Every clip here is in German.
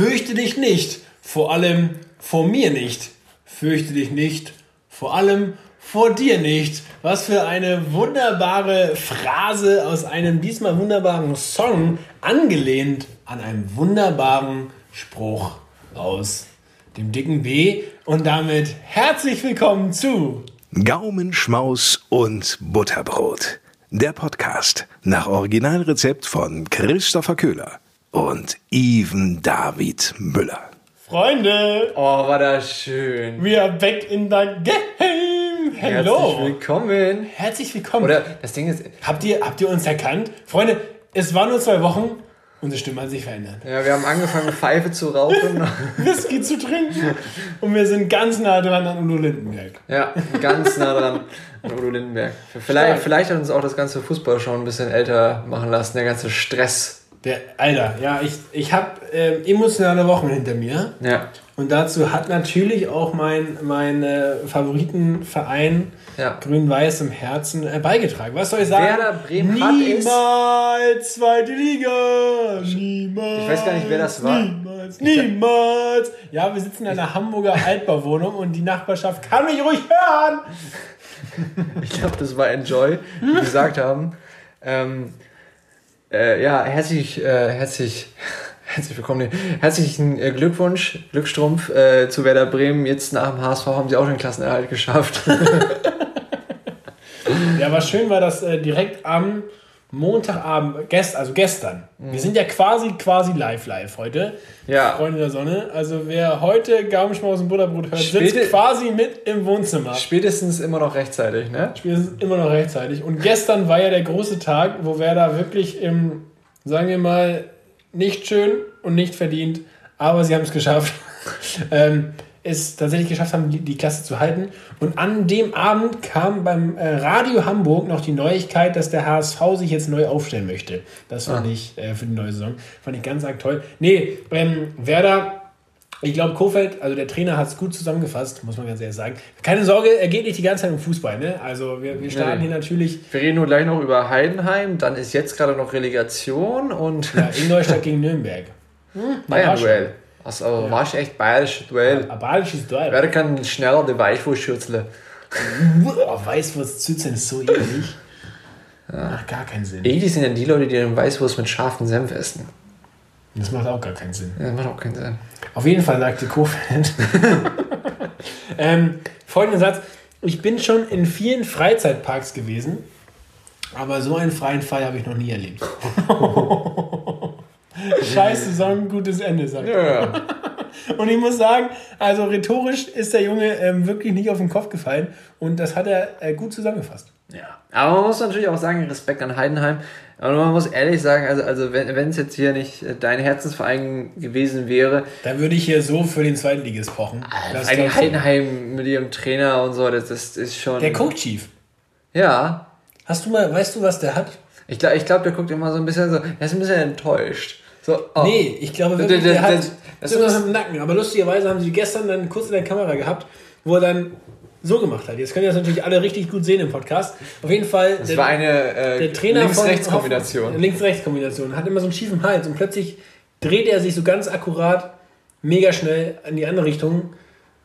Fürchte dich nicht, vor allem vor mir nicht. Fürchte dich nicht, vor allem vor dir nicht. Was für eine wunderbare Phrase aus einem diesmal wunderbaren Song, angelehnt an einen wunderbaren Spruch aus dem dicken B. Und damit herzlich willkommen zu Gaumenschmaus und Butterbrot. Der Podcast nach Originalrezept von Christopher Köhler und Even David Müller. Freunde, Oh, war das schön. we are back in the game. Hello. Herzlich willkommen. Herzlich willkommen. Oder das Ding ist, habt, ihr, habt ihr uns erkannt? Freunde, es waren nur zwei Wochen. Unsere Stimme hat sich verändert. ja, wir haben angefangen, Pfeife zu rauchen. Whisky zu trinken. Und wir sind ganz nah dran an Udo Lindenberg. ja, ganz nah dran an Udo Lindenberg. Vielleicht, Stark. vielleicht hat uns auch das ganze Fußball schon ein bisschen älter machen lassen, der ganze Stress. Der, Alter, ja, ich, ich habe ähm, emotionale Wochen hinter mir. Ja, Und dazu hat natürlich auch mein, mein äh, Favoritenverein ja. Grün-Weiß im Herzen äh, beigetragen. Was soll ich sagen? Werder Bremen Niemals zweite Liga. Niemals. Ich weiß gar nicht, wer das war. Niemals. Niemals. Ja, wir sitzen in einer Hamburger Altbauwohnung und die Nachbarschaft kann mich ruhig hören. Ich glaube, das war Enjoy, die gesagt haben. Ähm, äh, ja, herzlich, äh, herzlich, herzlich willkommen. Herzlichen äh, Glückwunsch, Glückstrumpf äh, zu Werder Bremen. Jetzt nach dem HSV haben sie auch den Klassenerhalt geschafft. Ja, was schön war, dass äh, direkt am Montagabend, gest, also gestern, wir sind ja quasi, quasi live, live heute. Ja. Freunde der Sonne. Also wer heute Gaumenschmaus und Butterbrot hört, Späte- sitzt quasi mit im Wohnzimmer. Spätestens immer noch rechtzeitig, ne? Sind immer noch rechtzeitig. Und gestern war ja der große Tag, wo Werder wirklich im, sagen wir mal, nicht schön und nicht verdient, aber sie haben es geschafft. ähm, es tatsächlich geschafft haben, die, die Klasse zu halten. Und an dem Abend kam beim äh, Radio Hamburg noch die Neuigkeit, dass der HSV sich jetzt neu aufstellen möchte. Das fand ich äh, für die neue Saison. Fand ich ganz arg toll. Nee, ähm, Werder ich glaube, Kofeld, also der Trainer hat es gut zusammengefasst, muss man ganz ehrlich sagen. Keine Sorge, er geht nicht die ganze Zeit um Fußball. Ne? Also wir, wir starten Nee. hier natürlich Wir reden nur gleich noch über Heidenheim, dann ist jetzt gerade noch Relegation und ja, Ingolstadt gegen Nürnberg. Bayern-Duell. Also war ich echt bayerisches Duell. Abalisches Duell. Wer kann schneller die Weichwurst-Schürzle? Oh, Weißwurst Zützen ist so eklig. Macht gar keinen Sinn. Eklig sind ja die Leute, die den Weißwurst mit scharfem Senf essen. Das macht auch gar keinen Sinn. Ja, Das macht auch keinen Sinn. Auf jeden Fall sagte Kofeld. ähm, folgenden Satz. Ich bin schon in vielen Freizeitparks gewesen, aber so einen freien Fall habe ich noch nie erlebt. Scheiß Saison, gutes Ende, sagt er. Ja. Und ich muss sagen, also rhetorisch ist der Junge ähm, wirklich nicht auf den Kopf gefallen und das hat er äh, gut zusammengefasst. ja. Aber man muss natürlich auch sagen, Respekt an Heidenheim. Aber man muss ehrlich sagen, also, also wenn es jetzt hier nicht äh, dein Herzensverein gewesen wäre, Da würde ich hier so für den pochen. Das eigentlich glaubst du? Heidenheim mit ihrem Trainer und so, das, das ist schon. der Coach-Chief. Ja. Hast du mal, weißt du, was der hat? Ich glaube, ich glaub, der guckt immer so ein bisschen so, er ist ein bisschen enttäuscht. So, oh. Nee, ich glaube wirklich, Das- der das- hat das- ist- im Nacken. Aber lustigerweise haben sie gestern dann kurz in der Kamera gehabt, wo er dann so gemacht hat. Jetzt können das natürlich alle richtig gut sehen im Podcast. Auf jeden Fall. Das war eine äh, der Links-Rechts-Kombination. Links-Rechts-Kombination. Hat immer so einen schiefen Hals und plötzlich dreht er sich so ganz akkurat, mega schnell in die andere Richtung,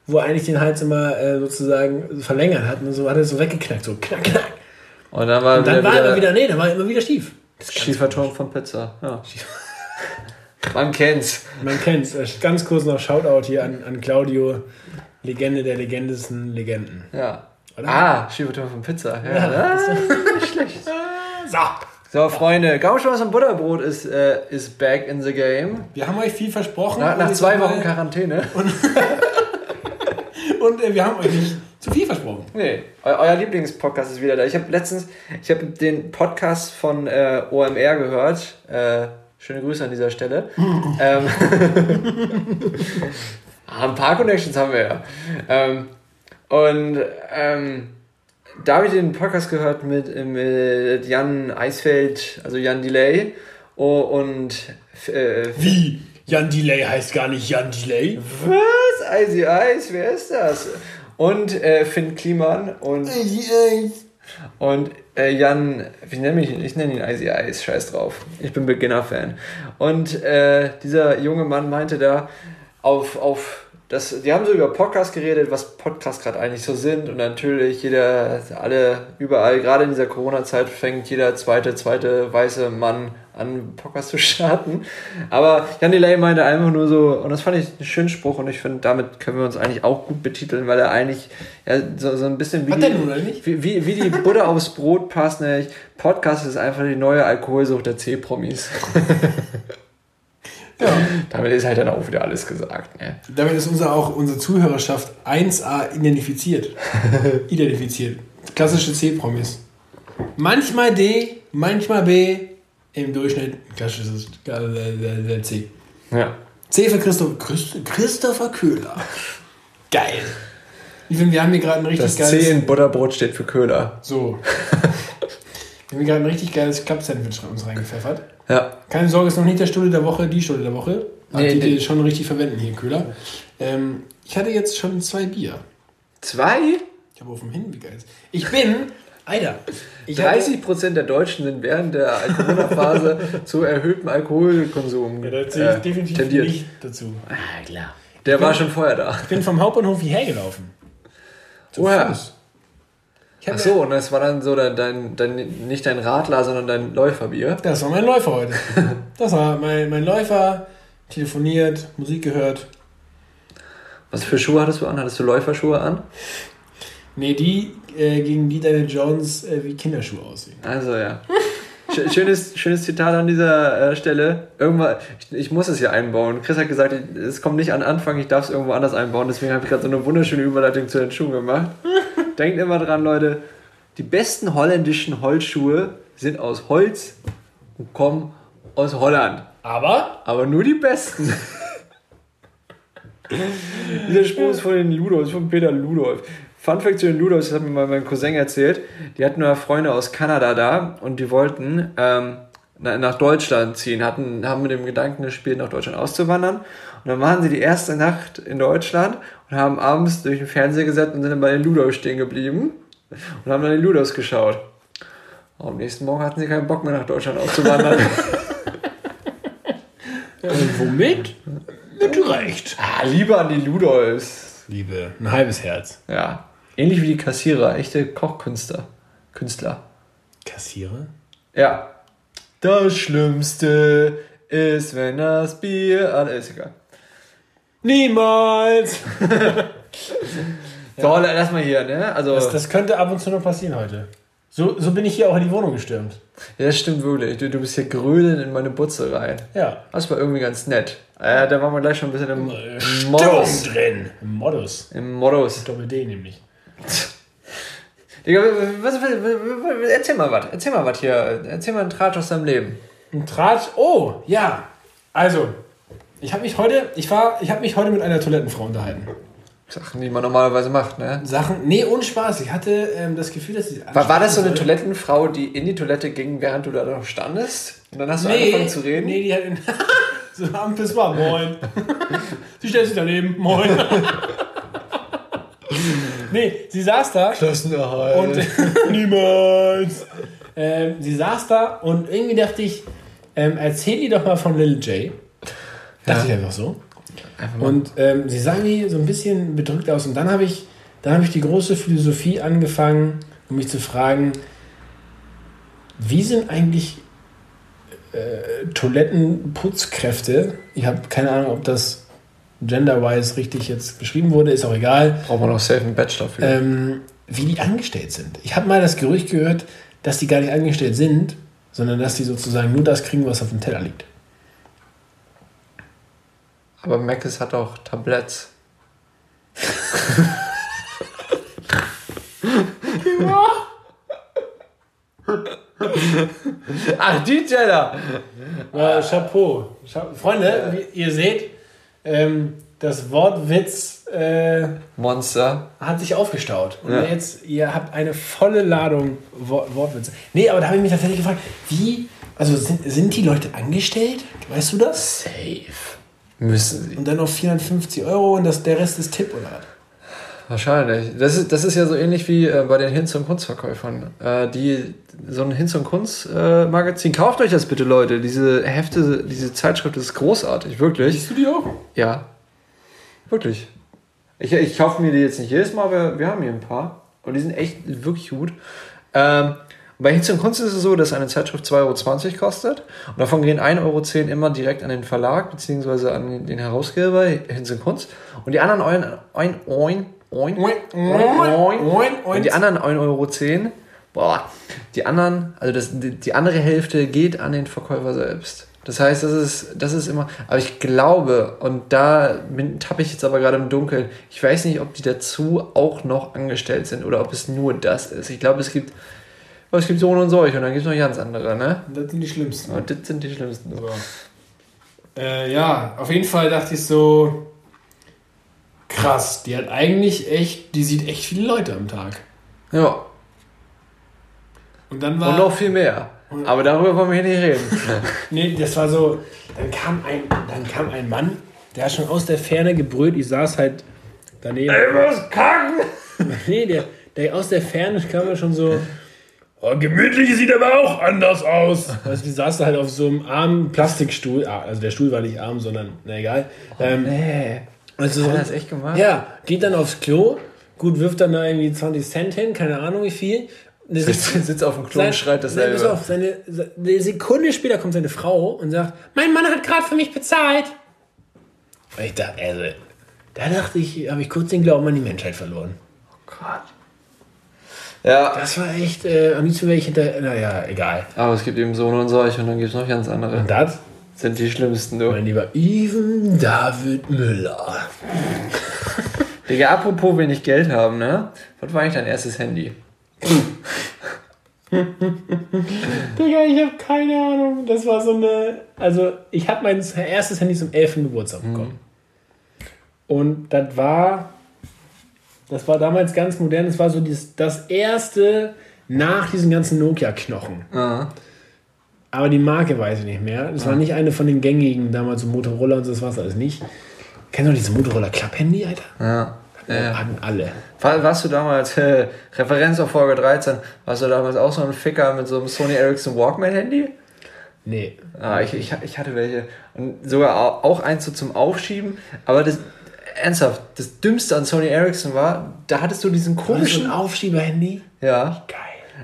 wo er eigentlich den Hals immer äh, sozusagen verlängert hat. Und so hat er so weggeknackt, so knack, knack. Und dann war, Und dann wieder, war er wieder, immer wieder, nee, dann war er immer wieder schief. schiefer Turm von Pizza. Ja. Man kennt's. Man kennt's. Äh, Ganz kurz noch Shoutout hier an, an Claudio, Legende der legendesten Legenden. Ja. Oder? Ah, schiefer Turm von Pizza. Ja. Ja. Ah, nicht schlecht. So, So, Freunde, Gauschmaus und Butterbrot ist, äh, ist back in the game. wir haben euch viel versprochen. Nach, Und nach zwei Wochen Quarantäne. Und äh, wir haben euch nicht zu viel versprochen. Nee, eu euer Lieblingspodcast ist wieder da. Ich habe letztens, ich habe den Podcast von äh, OMR gehört. Schöne Grüße an dieser Stelle. ähm, ein paar Connections haben wir ja. Ähm, und ähm, da habe ich den Podcast gehört mit, mit Jan Eisfeld, also Jan Delay. Oh, und äh, Wie? Jan Delay heißt gar nicht Jan Delay. was? Icy Ice, wer ist das? Und äh, Finn Kliman und Und äh, Jan, ich nenne, mich, ich nenne ihn Icy Ice, scheiß drauf. Ich bin Beginner-Fan. Und äh, dieser junge Mann meinte da, auf, auf das, die haben so über Podcasts geredet, was Podcasts gerade eigentlich so sind. Und natürlich jeder, alle, überall, gerade in dieser Corona-Zeit fängt jeder zweite, zweite weiße Mann an, Podcast zu starten. Aber Jan Delay meinte einfach nur so, und das fand ich einen schönen Spruch und ich finde, damit können wir uns eigentlich auch gut betiteln, weil er eigentlich ja, so, so ein bisschen wie, Hat die, nun wie, wie, wie die Butter aufs Brot passt. Nämlich Podcast ist einfach die neue Alkoholsucht der C-Promis. Ja. Damit ist halt dann auch wieder alles gesagt. Ne? Damit ist unser, auch unsere Zuhörerschaft 1A identifiziert. identifiziert. Klassische C-Promis. Manchmal D, manchmal B, im Durchschnitt klassisches äh, C. Ja. C für Christoph, Christ, Christopher Köhler. Geil. Ich finde, wir haben hier gerade ein richtig Das geiles... C in Butterbrot steht für Köhler. So. wir haben hier gerade ein richtig geiles Club-Sandwich uns reingepfeffert. Ja. Keine Sorge, ist noch nicht der Stunde der Woche, die Stunde der Woche. Nee, die, die nee. schon richtig verwenden hier, Köhler. Ähm, ich hatte jetzt schon zwei Bier. Zwei? Ich habe auf dem Hin, wie geil ist. Ich bin, Alter, ich hatte- 30% der Deutschen sind während der Corona-Phase zu erhöhtem Alkoholkonsum Ja, da zähle ich äh, definitiv tendiert. nicht dazu. Ah, klar. Der war schon vorher da. Ich bin vom Hauptbahnhof hierher gelaufen. Zu Woher? Fuß. Ach so, und das war dann so dein, dein, dein nicht dein Radler, sondern dein Läuferbier. Das war mein Läufer heute. Das war mein, mein Läufer, telefoniert, Musik gehört. Was für Schuhe hattest du an? Hattest du Läuferschuhe an? Nee, die, äh, gegen die deine Jones äh, wie Kinderschuhe aussehen. Also ja. Sch- Schönes, schönes Zitat an dieser äh, Stelle. Irgendwann, ich, ich muss es hier einbauen. Chris hat gesagt, ich- es kommt nicht an Anfang, ich darf es irgendwo anders einbauen. Deswegen habe ich gerade so eine wunderschöne Überleitung zu den Schuhen gemacht. Denkt immer dran, Leute. Die besten holländischen Holzschuhe sind aus Holz und kommen aus Holland. Aber Aber nur die besten. Dieser Spruch ist von den Ludolfs, von Peter Ludolf. Fun Fact zu den Ludolfs, das hat mir mal mein Cousin erzählt. Die hatten nur Freunde aus Kanada da und die wollten ähm, na- nach Deutschland ziehen, hatten, haben mit dem Gedanken gespielt, nach Deutschland auszuwandern. Und dann waren sie die erste Nacht in Deutschland und haben abends durch den Fernseher gesetzt und sind dann bei den Ludolfs stehen geblieben und haben dann die Ludolfs geschaut. Und am nächsten Morgen hatten sie keinen Bock mehr nach Deutschland auszuwandern. Und womit? Mit Recht. ah, Liebe an die Ludolfs. Liebe, ein halbes Herz. Ja. Ähnlich wie die Kassierer, echte Kochkünstler. Künstler. Kassiere? Ja. Das Schlimmste ist, wenn das Bier. Ah, ist egal. Niemals! So, lass mal hier, ne? Also, Das, das könnte ab und zu noch passieren heute. So, so bin ich hier auch in die Wohnung gestürmt. ja, das stimmt wirklich. Du, du bist hier grölen in meine Butze rein. Ja. Das war irgendwie ganz nett. Äh, da waren wir gleich schon ein bisschen im, Stimmung Modus. drin. Im Modus. Im Modus. Doppel D nämlich. Digga, was, was, was, erzähl mal was. Erzähl mal was hier. Erzähl mal einen Tratsch aus deinem Leben. Ein Draht. Oh, ja. Also, ich habe mich heute, ich war, ich habe mich heute mit einer Toilettenfrau unterhalten. Sachen, die man normalerweise macht, ne? Sachen, nee, ohne Spaß. Ich hatte ähm, das Gefühl, dass sie. War, war das so eine ansprechen Toilettenfrau, die in die Toilette ging, während du da noch standest? Und dann hast du sollte? angefangen zu reden? Nee, die hat in, so am Piss war. Moin. sie stellt sich daneben. Moin. nee, sie saß da. Klassenerhalt. Und niemals. Ähm, sie saß da und irgendwie dachte ich, ähm, erzähl die doch mal von Lil J. Dachte ich einfach so. Einfach. Und ähm, sie sah mir so ein bisschen bedrückt aus. Und dann habe ich, dann habe ich die große Philosophie angefangen, um mich zu fragen, wie sind eigentlich äh, Toilettenputzkräfte? Ich habe keine Ahnung, ob das genderwise richtig jetzt beschrieben wurde, ist auch egal. Braucht man noch safe einen Bachelor für. Ähm, wie die angestellt sind. Ich habe mal das Gerücht gehört, dass die gar nicht angestellt sind, sondern dass die sozusagen nur das kriegen, was auf dem Teller liegt. Aber Macis hat auch Tabletts. Ach, die Teller! Äh, Chapeau. Cha Freunde, wie ihr seht, ähm, das Wortwitz äh, Monster. hat sich aufgestaut. Und Ja. jetzt, ihr habt eine volle Ladung Wor Wortwitze. Nee, aber da habe ich mich tatsächlich gefragt, wie, also sind, sind die Leute angestellt? Weißt du das? Safe. Müssen sie. Und dann auf 450 Euro und das, der Rest ist Tipp oder was? Wahrscheinlich. Das ist, das ist ja so ähnlich wie äh, bei den Hinz- und Kunstverkäufern. Äh, die, so ein Hinz- und Kunst-Magazin. Kauft euch das bitte, Leute. Diese Hefte, diese Zeitschrift ist großartig, wirklich. Siehst du die auch? Ja. Wirklich. Ich, ich kaufe mir die jetzt nicht jedes Mal, aber wir haben hier ein paar. Und die sind echt wirklich gut. Ähm, bei Hinz und Kunst ist es so, dass eine Zeitschrift 2,20 Euro kostet. Und davon gehen 1,10 Euro immer direkt an den Verlag bzw. an den Herausgeber Hinz und Kunst. Und die anderen 1 ein, ein, ein, und die anderen 1,10 Euro, boah, die anderen, also das, die, andere Hälfte geht an den Verkäufer selbst. Das heißt, das ist, das ist immer, aber ich glaube, und da tappe ich jetzt aber gerade im Dunkeln, ich weiß nicht, ob die dazu auch noch angestellt sind oder ob es nur das ist. Ich glaube, es gibt, aber es gibt so und solche und dann gibt es noch ganz andere, ne? Das sind die schlimmsten. Und das sind die schlimmsten. So. Äh, ja, auf jeden Fall dachte ich so, krass, die hat eigentlich echt, die sieht echt viele Leute am Tag. Ja. Und dann war. Und noch viel mehr. Aber darüber wollen wir hier nicht reden. nee, das war so, dann kam ein, dann kam ein Mann, der hat schon aus der Ferne gebrüllt, ich saß halt daneben. Ey, was kacken! nee, der, der aus der Ferne kam ja schon so, oh, gemütlich sieht aber auch anders aus. Weißt du, die saß da halt auf so einem armen Plastikstuhl, ah, also der Stuhl war nicht arm, sondern, na egal. Ähm, Nee. Also, Hat er das echt gemacht? Ja, geht dann aufs Klo, gut, wirft dann da irgendwie 20 Cent hin, keine Ahnung wie viel. Eine Sitzt, sitzt auf dem Klo und schreit Nein, dasselbe. auf, seine, eine Sekunde später kommt seine Frau und sagt, mein Mann hat gerade für mich bezahlt. Und ich dachte, also, da dachte ich, habe ich kurz den Glauben an die Menschheit verloren. Gott. Ja, Das war echt, äh, am liebsten wäre ich hinter, naja, egal. aber es gibt eben so und solche und dann gibt es noch ganz andere. Und das, Sind die schlimmsten, du. mein lieber Even David Müller. Digga, apropos wenig Geld haben, ne? Was war eigentlich dein erstes Handy? Digga, ich habe keine Ahnung. Das war so eine. Also, ich habe mein erstes Handy zum 11. Geburtstag bekommen. Und das war. Das war damals ganz modern. Das war so dieses, das erste nach diesen ganzen Nokia-Knochen. Ah. Aber die Marke weiß ich nicht mehr. Das war nicht eine von den gängigen, damals so Motorola und so, das war es alles nicht. Kennst du noch dieses Motorola Klapp-Handy, Alter? Ja. ja. Hatten alle. War, warst du damals, äh, Referenz auf Folge 13, warst du damals auch so ein Ficker mit so einem Sony Ericsson Walkman-Handy? Nee. Ah, ich, ich, ich hatte welche. Und sogar au- auch eins so zum Aufschieben. Aber das, ernsthaft, das Dümmste an Sony Ericsson war, da hattest du diesen War das so komischen. ein Aufschieber-Handy? Ja. Geil.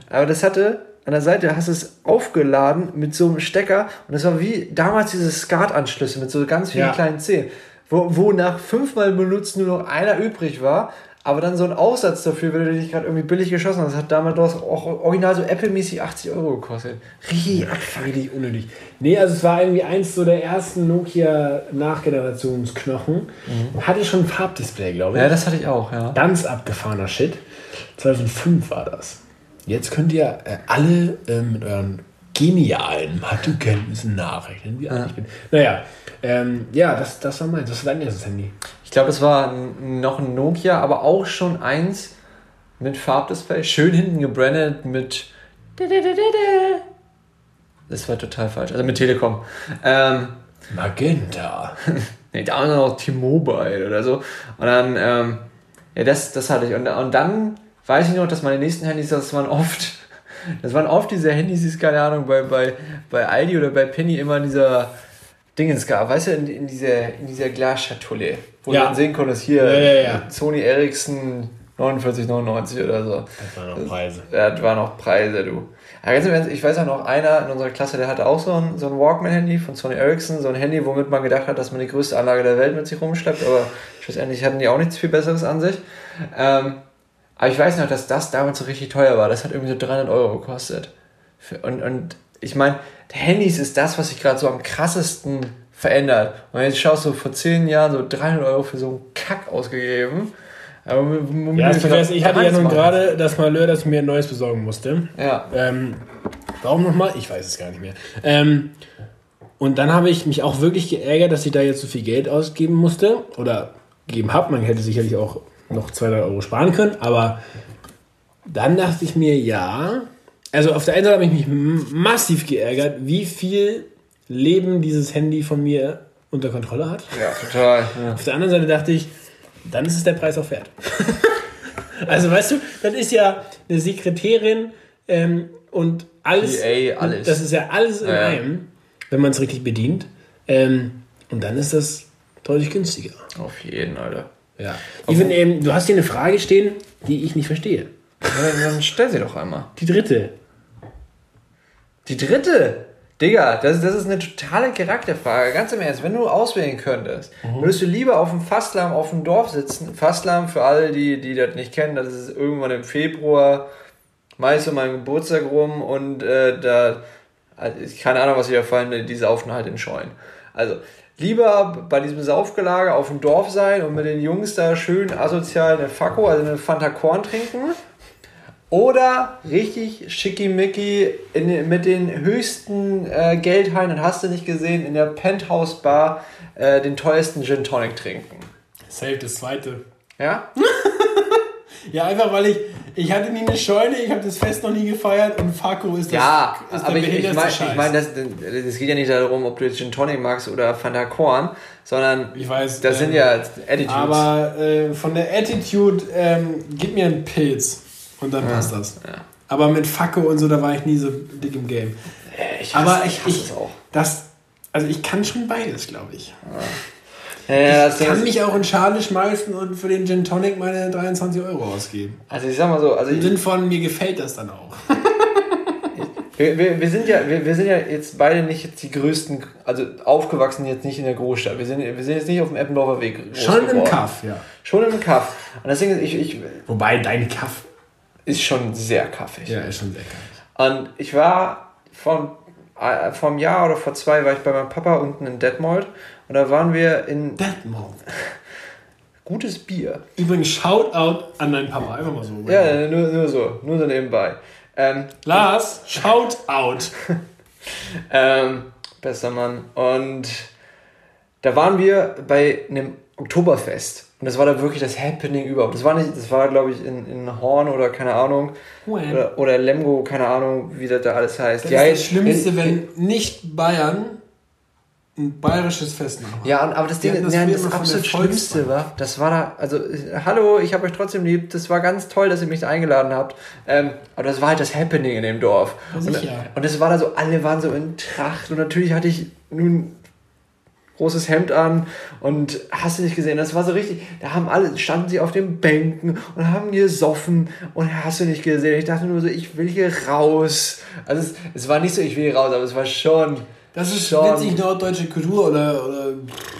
Aber das hatte, an der Seite hast du es aufgeladen mit so einem Stecker. Und das war wie damals diese SCART-Anschlüsse mit so ganz vielen Ja. kleinen Zähnen. Wo, wo nach fünfmal benutzt nur noch einer übrig war. Aber dann so ein Aussatz dafür, wenn du dich gerade irgendwie billig geschossen hast. Das hat damals auch original so Apple-mäßig 80 Euro gekostet. Richtig. Richtig unnötig. Nee, also es war irgendwie eins so der ersten Nokia-Nachgenerationsknochen. Hatte schon ein Farbdisplay, glaube ich. Ja, das hatte ich auch, ja. Ganz abgefahrener Shit. 2005 war das. Jetzt könnt ihr äh, alle äh, mit euren genialen Mathekenntnissen nachrechnen, wie alt ich bin. Naja, ähm, ja, das, das war meins. Das war dein erstes Handy. Ich glaube, das war noch ein Nokia, aber auch schon eins mit Farbdisplay. Schön hinten gebrandet mit. Das war total falsch. Also mit Telekom. Ähm, Magenta. nee, da war noch T-Mobile oder so. Und dann, ähm, ja, das, das hatte ich. Und, und dann weiß ich noch, dass meine nächsten Handys, das waren oft, das waren oft diese Handys, die es, keine Ahnung, bei, bei, bei Aldi oder bei Penny immer in dieser Dingens gab. Weißt du, in, in, dieser, in dieser Glasschatulle, wo Ja. du dann sehen konntest, hier Ja, ja. Sony Ericsson 4999 oder so. Das waren noch Preise. Ja, das waren noch Preise, du. Ja, ganz im Ernst, ich weiß auch noch, einer in unserer Klasse, der hatte auch so ein, so ein Walkman-Handy von Sony Ericsson, so ein Handy, womit man gedacht hat, dass man die größte Anlage der Welt mit sich rumschleppt, aber schlussendlich hatten die auch nichts viel Besseres an sich. Ähm, aber ich weiß noch, dass das damals so richtig teuer war. Das hat irgendwie so 300 Euro gekostet. Und, und ich meine, Handys ist das, was sich gerade so am krassesten verändert. Und jetzt schaust du vor 10 Jahren so 300 Euro für so einen Kack ausgegeben. Aber Ja, grad heißt, ich hatte ja nun gerade das Malheur, dass ich mir ein neues besorgen musste. Ja. Ähm, warum nochmal? Ich weiß es gar nicht mehr. Ähm, und dann habe ich mich auch wirklich geärgert, dass ich da jetzt so viel Geld ausgeben musste oder gegeben habe. Man hätte sicherlich auch noch 200 Euro sparen können, aber dann dachte ich mir, ja. Also auf der einen Seite habe ich mich massiv geärgert, wie viel Leben dieses Handy von mir unter Kontrolle hat. Ja, total. Ja. Auf der anderen Seite dachte ich, dann ist es der Preis auch wert. Also weißt du, das ist ja eine Sekretärin ähm, und alles. PA, alles. Das ist ja alles in Ja. einem, wenn man es richtig bedient. Ähm, und dann ist das deutlich günstiger. Auf jeden, Alter. Ja. Even, ähm, du hast hier eine Frage stehen, die ich nicht verstehe. Ja, dann stell sie doch einmal. Die dritte. Die dritte. Digga, das, das ist eine totale Charakterfrage. Ganz im Ernst, wenn du auswählen könntest, würdest du lieber auf dem Fastlamm auf dem Dorf sitzen? Fastlamm, für alle, die, die das nicht kennen, das ist irgendwann im Februar, meist um meinen Geburtstag rum und äh, da, also, ich- keine Ahnung, was sie da fallen, die saufen halt in Scheunen. Also, lieber bei diesem Saufgelage auf dem Dorf sein und mit den Jungs da schön asozial eine Fakko, also eine Fanta Korn trinken. Oder richtig schickimicki in, mit den höchsten äh, Geldhallen, das hast du nicht gesehen, in der Penthouse Bar äh, den teuersten Gin Tonic trinken. Safe, das zweite. Ja? Ja, einfach weil ich, ich hatte nie eine Scheune, ich habe das Fest noch nie gefeiert und Fako ist das Ja, ist aber ich, ich meine, ich mein, das, das geht ja nicht darum, ob du jetzt Gin Tonic magst oder Fanta Korn, sondern Ich weiß, das sind ähm, ja Attitudes. Aber äh, von der Attitude, ähm, gib mir einen Pilz und dann passt das. Aber mit Facke und so, da war ich nie so dick im Game. ich aber ich, hasse ich, es auch. das, also ich kann schon beides, glaube ich. Ja, ja, Ich kann mich auch in Schale schmeißen und für den Gin Tonic meine 23 Euro ausgeben. also ich sag mal so, also Im Sinn von, mir gefällt das dann auch. Wir, wir, wir, sind ja, wir, wir sind ja jetzt beide nicht jetzt die größten, also aufgewachsen jetzt nicht in der Großstadt. Wir sind, wir sind jetzt nicht auf dem Eppendorfer Weg. Schon im geworden. Kaff, ja. Schon im Kaff. Und deswegen, ich, ich, Wobei dein Kaff ist schon sehr kaffig. ja, ist schon lecker. Und ich war vor, äh, vor einem Jahr oder vor zwei war ich bei meinem Papa unten in Detmold und da waren wir in Detmold. gutes Bier. Übrigens, Shoutout an deinen Papa, einfach mal so. Ja, nur, nur so, nur so nebenbei. Ähm, Lars, Shoutout. Ähm, bester Mann. Und da waren wir bei einem Oktoberfest. Und das war da wirklich das Happening überhaupt. Das war nicht, das war glaube ich in, in Horn oder keine Ahnung. Oder, oder Lemgo, keine Ahnung, wie das da alles heißt. Das Ja, ist das Schlimmste, in- wenn nicht Bayern ein bayerisches Fest machen. Ja, aber das Ding, das das, früher das absolut Schlimmste war, das war da, also, hallo, ich habe euch trotzdem lieb, das war ganz toll, dass ihr mich eingeladen habt, ähm, aber das war halt das Happening in dem Dorf. Ja, und, und es war da so, alle waren so in Tracht und natürlich hatte ich nun großes Hemd an und hast du nicht gesehen, das war so richtig, da haben alle, standen sie auf den Bänken und haben gesoffen und hast du nicht gesehen, ich dachte nur so, ich will hier raus. Also es, es war nicht so, ich will hier raus, aber es war schon, Das ist schon, witzig norddeutsche Kultur oder, oder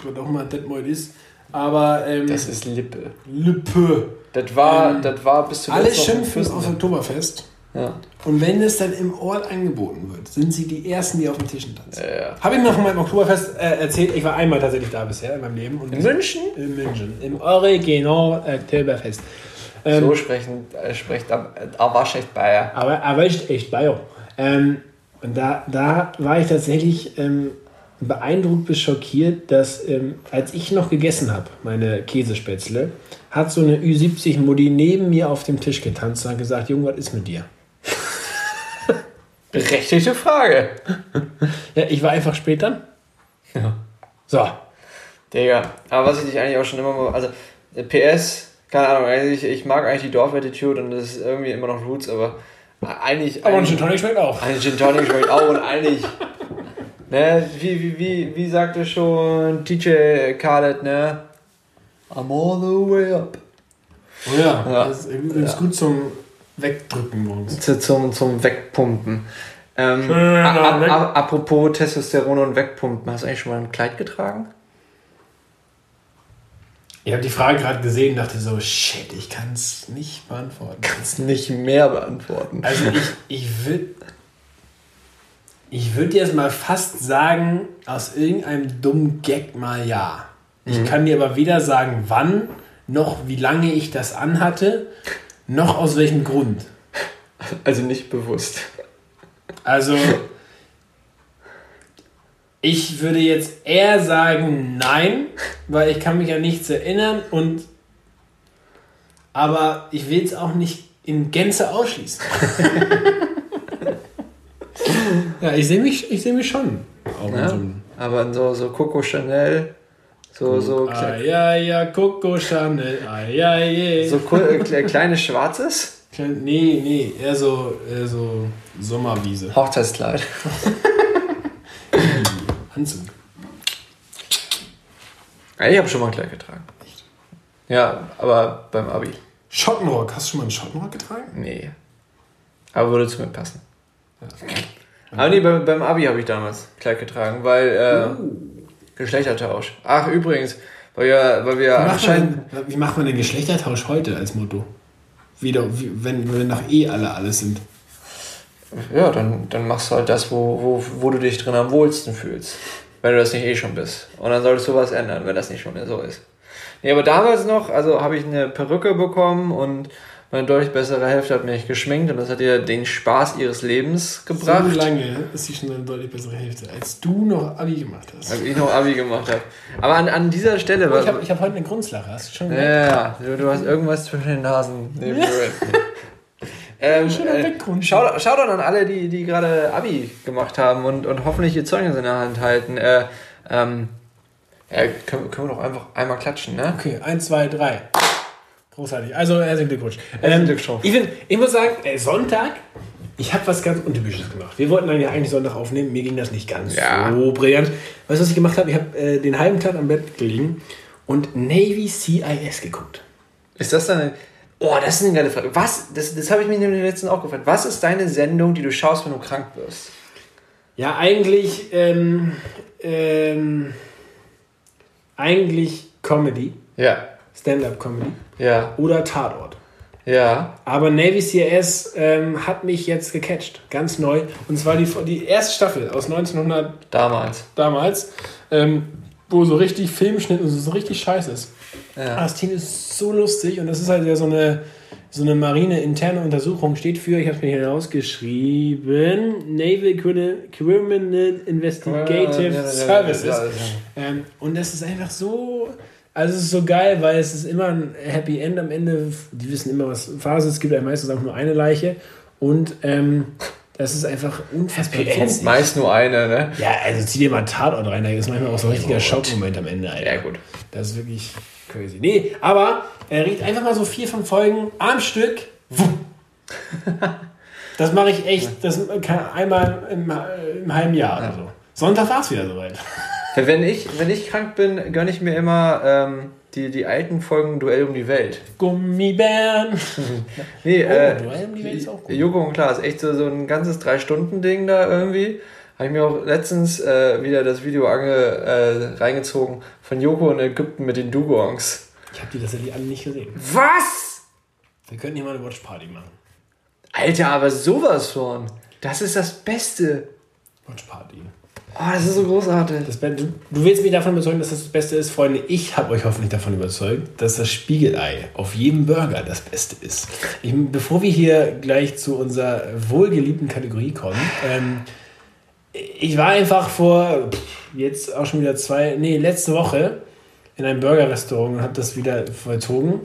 was auch immer Detmold ist. Aber ähm, das ist Lippe. Lippe. Das war, Ähm, das war bis zu Alle schimpfen auf Oktoberfest. Ja. Und wenn es dann im Ort angeboten wird, sind sie die Ersten, die auf den Tischen tanzen. Ja. Habe ich mir von meinem Oktoberfest äh, erzählt. Ich war einmal tatsächlich da bisher in meinem Leben. Und In München? In München. Im Original Oktoberfest. Ähm, So sprechen, äh, spricht er er war echt Bayer. Aber, aber echt, echt Bayo. Ähm, und da, da war ich tatsächlich ähm, beeindruckt bis schockiert, dass ähm, als ich noch gegessen habe, meine Käsespätzle, hat so eine Ü70-Mutti neben mir auf dem Tisch getanzt und hat gesagt, Junge, was ist mit dir? Berechtigte Frage. Ja, ich war einfach spät dann. Ja. So. Digga, aber was ich dich eigentlich auch schon immer mal, also äh, PS, keine Ahnung, eigentlich, ich mag eigentlich die Dorf-Attitude und das ist irgendwie immer noch Roots, aber eigentlich... Aber ein Gin Tonic schmeckt auch. Ein Gin Tonic schmeckt auch und eigentlich... Ne, wie, wie, wie, wie sagte schon DJ Khaled, ne? I'm all the way up. Oh ja, Ja. das ist übrigens gut zum Wegdrücken morgens. Zu, zum, zum Wegpumpen. Ähm, Schön, a- a- a- apropos Testosteron und Wegpumpen, hast du eigentlich schon mal ein Kleid getragen? Ich habe die Frage gerade gesehen und dachte so, shit, ich kann es nicht beantworten. Kannst nicht mehr beantworten. Also ich, ich würde ich würd jetzt mal fast sagen, aus irgendeinem dummen Gag mal ja. Ich kann dir aber weder sagen, wann, noch wie lange ich das anhatte, noch aus welchem Grund. Also nicht bewusst. Also ich würde jetzt eher sagen nein, weil ich kann mich an nichts erinnern und aber ich will es auch nicht in Gänze ausschließen. ja, ich sehe mich, ich sehe mich schon. Ja? so Aber so, so Coco Chanel So, so, Ah, ja, ja, Coco Chanel. Ah, ja, ja. so äh, kle- kleines Schwarzes Klein- Nee, nee, eher so, eher so Sommerwiese. Hochzeitskleid. Anzug. Ja, ich habe schon mal ein Kleid getragen. Ja, aber beim Abi. Schottenrock. Hast du schon mal einen Schottenrock getragen? Nee. Aber würde zu mir passen. Aber nee, beim, beim Abi habe ich damals Kleid getragen, weil äh, Geschlechtertausch. Ach, übrigens, weil wir, weil wir Wie macht, man anscheinend. denn, wie macht man den Geschlechtertausch heute als Motto? Wieder, wie, wenn, wenn nach eh alle alles sind. Ja, dann, dann machst du halt das, wo, wo, wo du dich drin am wohlsten fühlst. Wenn du das nicht eh schon bist. Und dann solltest du was ändern, wenn das nicht schon so ist. Nee, aber damals noch, also habe ich eine Perücke bekommen und meine deutlich bessere Hälfte hat mich geschminkt und das hat ihr den Spaß ihres Lebens gebracht. So lange ist sie schon eine deutlich bessere Hälfte, als du noch Abi gemacht hast. Als ich noch Abi gemacht habe. Aber an, an dieser Stelle. Ich habe hab heute eine Grundslache, hast du schon Ja, gemerkt? ja, du, du hast irgendwas zwischen den Nasen neben. ähm, Schöner äh, Weggrund. Shoutout Shoutout an alle, die, die gerade Abi gemacht haben und, und hoffentlich ihr Zeugnis in der Hand halten. Äh, ähm, ja, können, können wir doch einfach einmal klatschen, ne? Okay, eins, zwei, drei. Großartig. Also, herzlichen Glückwunsch. Herzlichen Glückwunsch. Ich, find, ich muss sagen, ey, Sonntag, ich habe was ganz Untypisches gemacht. Wir wollten dann ja eigentlich Sonntag aufnehmen, mir ging das nicht ganz Ja. so brillant. Weißt du, was ich gemacht habe? Ich habe äh, den halben Tag am Bett gelegen und Navy CIS geguckt. Ist das deine. Oh, das ist eine geile Frage. Was, das, das habe ich mir in den letzten auch gefragt. Was ist deine Sendung, die du schaust, wenn du krank wirst? Ja, eigentlich, ähm, ähm, eigentlich Comedy, Ja. Stand-up-Comedy Ja. oder Tatort. Ja. Aber Navy CIS ähm, hat mich jetzt gecatcht, ganz neu. Und zwar die, die erste Staffel aus 1900 Damals. damals, ähm, wo so richtig Filmschnitt und so richtig scheiße ist. Ja. Team ist so lustig und das ist halt ja so eine, so eine marine interne Untersuchung. Steht für, ich habe es mir hier rausgeschrieben, Naval Criminal- Investigative Ja, Services. ja. Ähm, und das ist einfach so. Also es ist so geil, weil es ist immer ein Happy End am Ende. Die wissen immer, was Phase ist. Es gibt ja meistens auch nur eine Leiche. Und ähm, das ist einfach unfassbar witzig. Meist nur eine, ne? Ja, also zieh dir mal einen Tatort rein. Da ist manchmal auch so ein richtiger Schockmoment am Ende, Alter. Ja, gut. Das ist wirklich crazy. Nee, aber er riecht einfach mal so vier, fünf Folgen am Stück. Das mache ich echt, das kann einmal im, im halben Jahr oder so. Sonntag war es wieder soweit. Wenn ich, wenn ich krank bin, gönne ich mir immer ähm, die, die alten Folgen Duell um die Welt. Gummibären. Nee, äh, Duell um die Welt ist auch gut. Joko und klar, ist echt so, so ein ganzes Drei-Stunden-Ding da irgendwie. Habe ich mir auch letztens äh, wieder das Video ange, äh, reingezogen von Joko in Ägypten mit den Dugongs. Ich habe die tatsächlich alle nicht gesehen. Was? Wir könnten hier mal eine Watchparty machen. Alter, aber sowas von. Das ist das Beste. Watchparty. Oh, das ist so großartig. Das, du, du willst mich davon überzeugen, dass das das Beste ist, Freunde. Ich habe euch hoffentlich davon überzeugt, dass das Spiegelei auf jedem Burger das Beste ist. Ich, bevor wir hier gleich zu unserer wohlgeliebten Kategorie kommen, ähm, ich war einfach vor jetzt auch schon wieder zwei, nee, letzte Woche in einem Burger-Restaurant und habe das wieder vollzogen.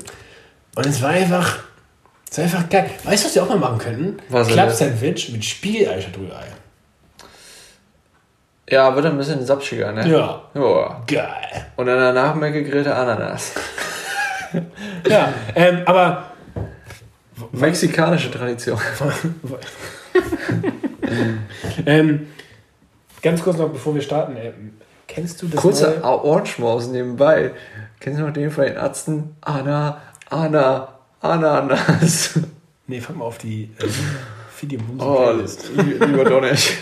Und es war einfach, es war einfach geil. Weißt du, was wir auch mal machen könnten? Was? Club-Sandwich mit Spiegelei statt Rührei. Ja, wird ein bisschen sapschiger, ne? Ja, Ja. geil. Und dann danach mehr gegrillte Ananas. Ja, ähm, aber Mexikanische Tradition. ähm, ganz kurz noch, bevor wir starten, ähm, kennst du das Kurzer neue? Orange-Maus nebenbei. Kennst du noch den von den Ärzten? Anna, Anna, Ananas. Nee, fang mal auf die ähm, Video Oh, lieber nicht.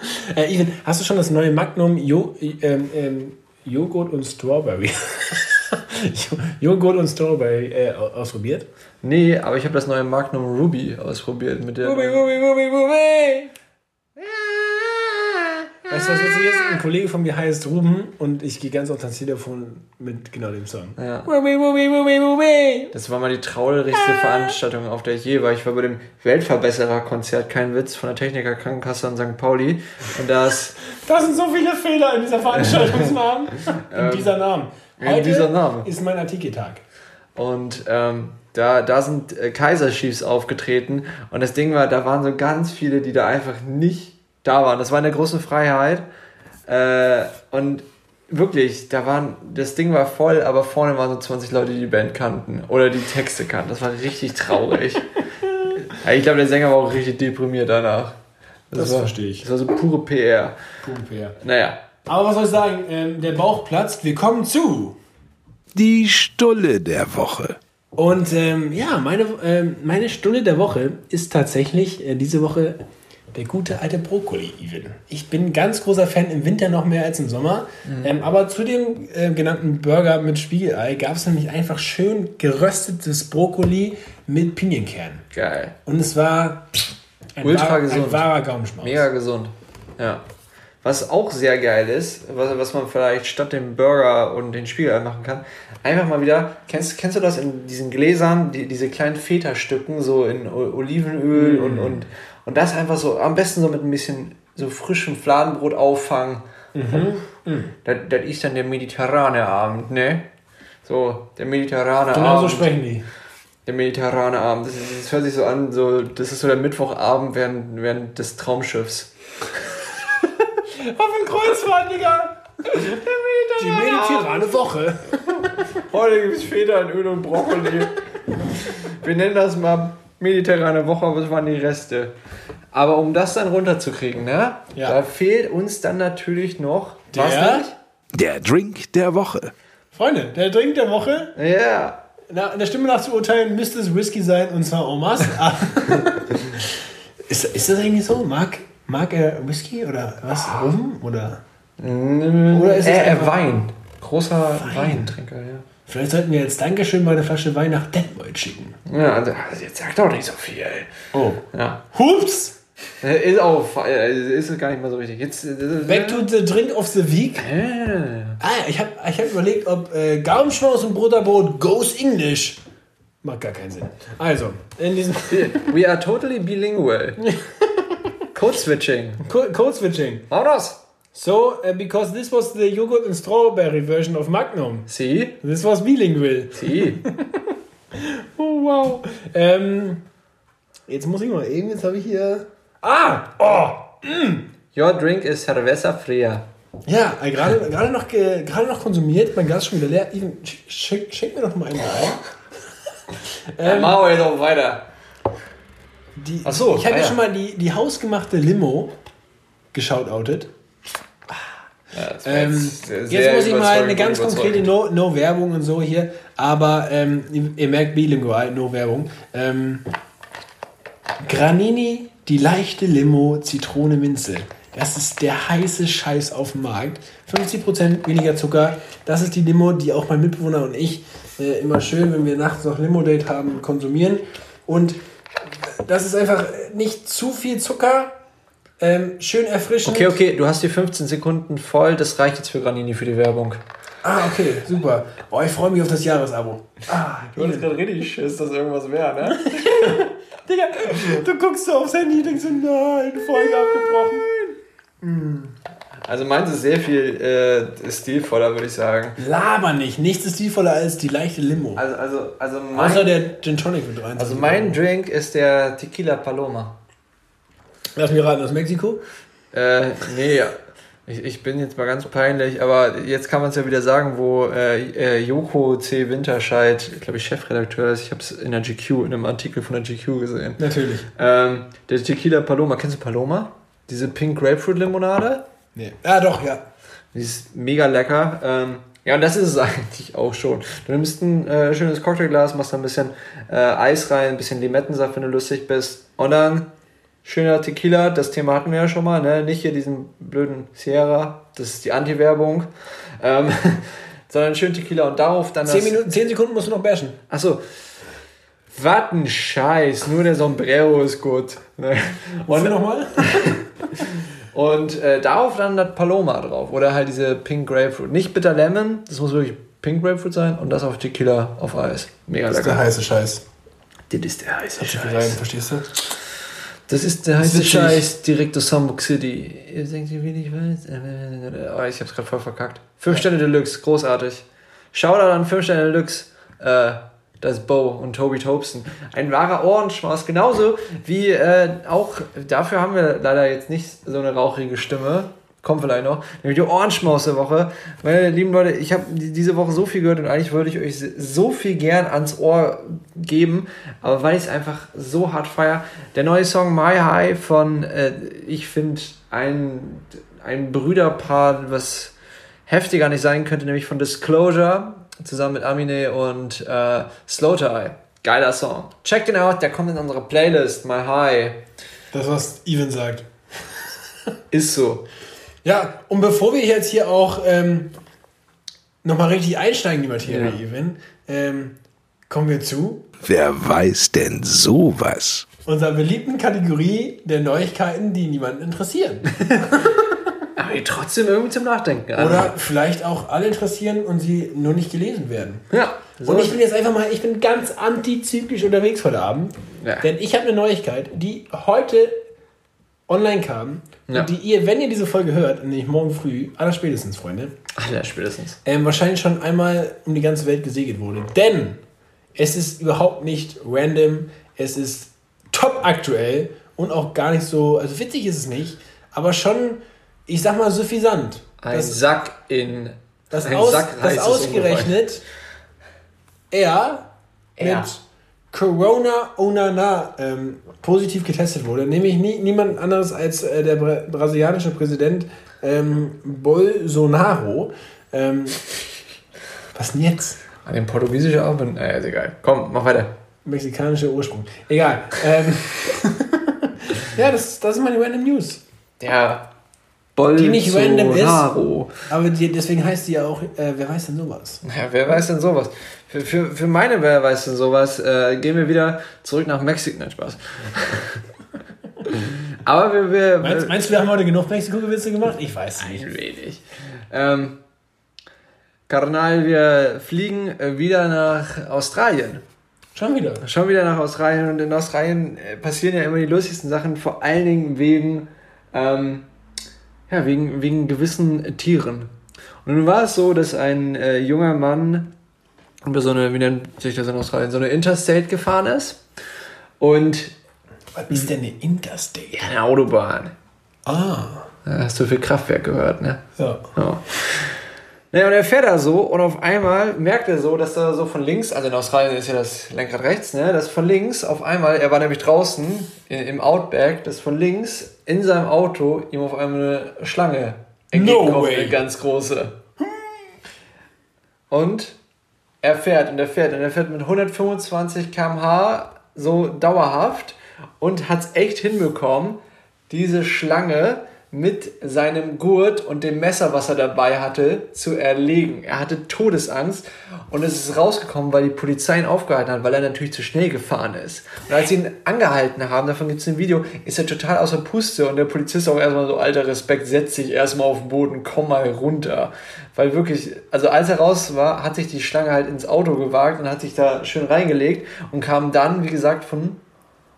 Äh, Ivan, hast du schon das neue Magnum jo ähm, ähm, Joghurt und Strawberry? Jo- Joghurt und Strawberry äh, au- ausprobiert? Nee, aber ich habe das neue Magnum Ruby ausprobiert mit der. Ruby, Ruby, Ruby, Ruby! Weißt du, was witzig ist? Ein Kollege von mir heißt Ruben und ich gehe ganz oft ans Telefon mit genau dem Song. Ja. Das war mal die traurigste Veranstaltung, auf der ich je war. Ich war bei dem Weltverbesserer-Konzert, kein Witz, von der Techniker Krankenkasse in St. Pauli. Und da ist Da sind so viele Fehler in dieser Veranstaltungsnamen. in dieser Namen. Ähm, in dieser Name. ist mein Artikeltag. Und ähm, da, da sind äh, Kaiserchiefs aufgetreten und das Ding war, da waren so ganz viele, die da einfach nicht da waren. Das war eine große Freiheit. Äh, und wirklich, da waren, das Ding war voll, aber vorne waren so 20 Leute, die die Band kannten oder die Texte kannten. Das war richtig traurig. ja, ich glaube, der Sänger war auch richtig deprimiert danach. Das war, verstehe ich. Das war so pure PR. Pure PR. Naja. Aber was soll ich sagen? Ähm, der Bauch platzt. Wir kommen zu. Die Stulle der Woche. Und ähm, ja, meine, ähm, meine Stunde der Woche ist tatsächlich äh, diese Woche der gute alte Brokkoli, Even. Ich bin ganz großer Fan im Winter noch mehr als im Sommer. Ähm, aber zu dem äh, genannten Burger mit Spiegelei gab es nämlich einfach schön geröstetes Brokkoli mit Pinienkern. Geil. Und es war ein, Ultra wahrer, gesund. ein wahrer Gaumenschmaus. Mega gesund. Ja. Was auch sehr geil ist, was, was man vielleicht statt dem Burger und den Spiegelei machen kann, einfach mal wieder, kennst, kennst du das in diesen Gläsern, die, diese kleinen Feta-Stücken, so in Olivenöl und, und, und das einfach so, am besten so mit ein bisschen so frischem Fladenbrot auffangen. Das, das ist dann der mediterrane Abend, ne? So, der mediterrane Genau so Abend. sprechen die. Der mediterrane Abend. Das, ist, das hört sich so an, so, das ist so der Mittwochabend während, während des Traumschiffs. Auf dem Kreuzfahrt, Digga! Die mediterrane Woche. Heute gibt es Feta in Öl und Brokkoli. Wir nennen das mal mediterrane Woche, aber es waren die Reste. Aber um das dann runterzukriegen, ne? Ja. Da fehlt uns dann natürlich noch. Was Der? Der Drink der Woche. Freunde, der Drink der Woche, Ja. na, der Stimme nach zu urteilen, müsste es Whisky sein und zwar en masse. Ah. ist, ist das eigentlich so? Mag, mag er Whisky oder was? Rum? Oder? Oder ist es äh, Wein. Großer Weintrinker, ja. Vielleicht sollten wir jetzt Dankeschön mal eine Flasche Wein nach Detmold schicken. Ja, also, also jetzt sag doch nicht so viel. Oh. Ja. Hups! Äh, Ist auch, äh, ist gar nicht mal so richtig. Jetzt, äh, Back to the Drink of the Week. äh, Ah, ich habe ich hab überlegt, ob äh, Gaumenschmaus und Butterbrot goes English. Macht gar keinen Sinn. Also, in diesem We are totally bilingual. Code switching. Co- Code Switching. Hau das. So, uh, because this was the yogurt and strawberry version of Magnum. Sie? This was bilingual. Sie? Oh, wow. Ähm, jetzt muss ich mal eben, jetzt habe ich hier... Ah! Oh! Your drink is cerveza fria. Ja, äh, gerade gerade noch, gerade noch konsumiert, mein Glas ist schon wieder leer. Even, sch- schick, schick mir doch mal einen rein. Ähm, Machen wir jetzt auch weiter. Die, Ach so, ich habe ah ja ja. schon mal die, die hausgemachte Limo geschautoutet. Ähm, jetzt muss ich mal eine ganz konkrete No, no Werbung und so hier, aber ähm, ihr, merkt bilingual, No Werbung. Ähm, Granini, die leichte Limo, Zitrone, Minze. Das ist der heiße Scheiß auf dem Markt. 50% weniger Zucker. Das ist die Limo, die auch mein Mitbewohner und ich äh, immer schön, wenn wir nachts noch Limo-Date haben, konsumieren. Und das ist einfach nicht zu viel Zucker. Ähm, schön erfrischend. Okay, okay, du hast die 15 Sekunden voll. Das reicht jetzt für Granini für die Werbung. Ah, okay, super. Oh, ich freue mich auf das Jahresabo. Ah, Du hattest gerade richtig Schiss, dass irgendwas wäre, ne? Digga, du guckst so aufs Handy und denkst so, nein, Folge abgebrochen. Also meins ist sehr viel äh, stilvoller, würde ich sagen. Laber nicht. Nichts ist stilvoller als die leichte Limo. Also, also, also, Außer mein, der Gin Tonic mit 23. also mein Drink ist der Tequila Paloma. Lass mich raten, aus Mexiko? Äh, nee, ich, ich bin jetzt mal ganz peinlich, aber jetzt kann man es ja wieder sagen, wo äh, äh, Joko C. Winterscheid, glaube ich, Chefredakteur ist. Ich habe es in der GQ, in einem Artikel von der GQ gesehen. Natürlich. Ähm, der Tequila Paloma, kennst du Paloma? Diese Pink Grapefruit Limonade? Nee. Ah, doch, ja. Die ist mega lecker. Ähm, ja, und das ist es eigentlich auch schon. Du nimmst ein äh, schönes Cocktailglas, machst da ein bisschen äh, Eis rein, ein bisschen Limettensaft, wenn du lustig bist. Und dann schöner Tequila, das Thema hatten wir ja schon mal, ne? Nicht hier diesen blöden Sierra, das ist die Anti-Werbung. Ähm, sondern schön Tequila und darauf dann Zehn, Minuten, zehn Sekunden musst du noch bashen. Achso. Was ein Scheiß, nur der Sombrero ist gut. Ne? Und nochmal? Und äh, darauf dann das Paloma drauf. Oder halt diese Pink Grapefruit. Nicht Bitter Lemon, das muss wirklich Pink Grapefruit sein. Und das auf Tequila auf Eis. Mega Das ist der lecker. heiße Scheiß. Das ist der heiße Rein, Scheiß. verstehst du? Das ist der heiße. Scheiß direkt aus Hamburg City. Ihr denkt, wie ich weiß. Oh, ich hab's gerade voll verkackt. 5 Sterne Deluxe, großartig. Shoutout an 5 Sterne Deluxe. Äh, das ist Bo und Toby Tobson. Ein wahrer Ohrenschmaus. Genauso wie äh, auch, dafür haben wir leider jetzt nicht so eine rauchige Stimme. Kommt vielleicht noch. Nämlich die Ohrenschmaus der Woche. Meine lieben Leute, ich habe diese Woche so viel gehört und eigentlich würde ich euch so viel gern ans Ohr geben, aber weil ich es einfach so hart feier. Der neue Song My High von, äh, ich finde, ein, ein Brüderpaar, was heftiger nicht sein könnte, nämlich von Disclosure zusammen mit Amine und äh, Slow Tie. Geiler Song. Check den out, der kommt in unsere Playlist, My High. Das, was Even sagt. Ist so. Ja, und bevor wir jetzt hier auch ähm, nochmal richtig einsteigen in die Materie, Ja. Even, ähm, kommen wir zu Wer weiß denn sowas? unserer beliebten Kategorie der Neuigkeiten, die niemanden interessieren. Aber die trotzdem irgendwie zum Nachdenken an. Oder vielleicht auch alle interessieren und sie nur nicht gelesen werden. Ja. So Und ich bin jetzt einfach mal, ich bin ganz antizyklisch unterwegs heute Abend. Ja. Denn ich habe eine Neuigkeit, die heute online kam. Ja. Und die ihr, wenn ihr diese Folge hört, nämlich morgen früh, aller spätestens, Freunde, Alter, spätestens. ähm, wahrscheinlich schon einmal um die ganze Welt gesegelt wurde. Denn es ist überhaupt nicht random, es ist top aktuell und auch gar nicht so, also witzig ist es nicht, aber schon, ich sag mal, suffisant. Ein Das, Sack in. das, ein aus, Sack das ausgerechnet er, Er. mit Corona Onana ähm, positiv getestet wurde. Nämlich nie, niemand anderes als äh, der Bra brasilianische Präsident ähm, Bolsonaro. Ähm, was denn jetzt? An dem portugiesischen Abend. Naja, ist egal. Komm, mach weiter. Mexikanischer Ursprung. Egal. Ähm, ja, das, das ist meine Random News. Der Die nicht random ist. Bolsonaro. Aber die, deswegen heißt die ja auch, äh, wer weiß denn sowas? Ja, wer weiß denn sowas? Für, für, für meine Wer weiß denn sowas, äh, gehen wir wieder zurück nach Mexiko. Nein, Spaß. Aber wir, wir, Meinst, meinst du, wir haben heute genug Mexiko-Gewitze gemacht? Ich weiß nicht. Ein wenig. Ähm, Kardinal, wir fliegen äh, wieder nach Australien. Schon wieder. Schon wieder nach Australien und in Australien äh, passieren ja immer die lustigsten Sachen, vor allen Dingen wegen, ähm, ja, wegen, wegen gewissen Tieren. Und nun war es so, dass ein äh, junger Mann über so eine, wie nennt sich das in Australien, so eine Interstate gefahren ist und Was ist denn eine Interstate? ja, eine Autobahn. Ah. Da hast du viel Kraftwerk gehört, ne? Ja. Ja. Naja, und er fährt da so und auf einmal merkt er so, dass da so von links, also in Australien ist ja das Lenkrad rechts, ne, dass von links auf einmal, er war nämlich draußen in, im Outback, dass von links in seinem Auto ihm auf einmal eine Schlange entgegenkommt, No way. eine ganz große. Und er fährt und er fährt und er fährt mit 125 km/h so dauerhaft und hat es echt hinbekommen, diese Schlange mit seinem Gurt und dem Messer, was er dabei hatte, zu erlegen. Er hatte Todesangst und es ist rausgekommen, weil die Polizei ihn aufgehalten hat, weil er natürlich zu schnell gefahren ist. Und als sie ihn angehalten haben, davon gibt es ein Video, ist er total außer Puste und der Polizist auch erstmal so, alter Respekt, setz dich erstmal auf den Boden, komm mal runter. Weil wirklich, also als er raus war, hat sich die Schlange halt ins Auto gewagt und hat sich da schön reingelegt und kam dann, wie gesagt, von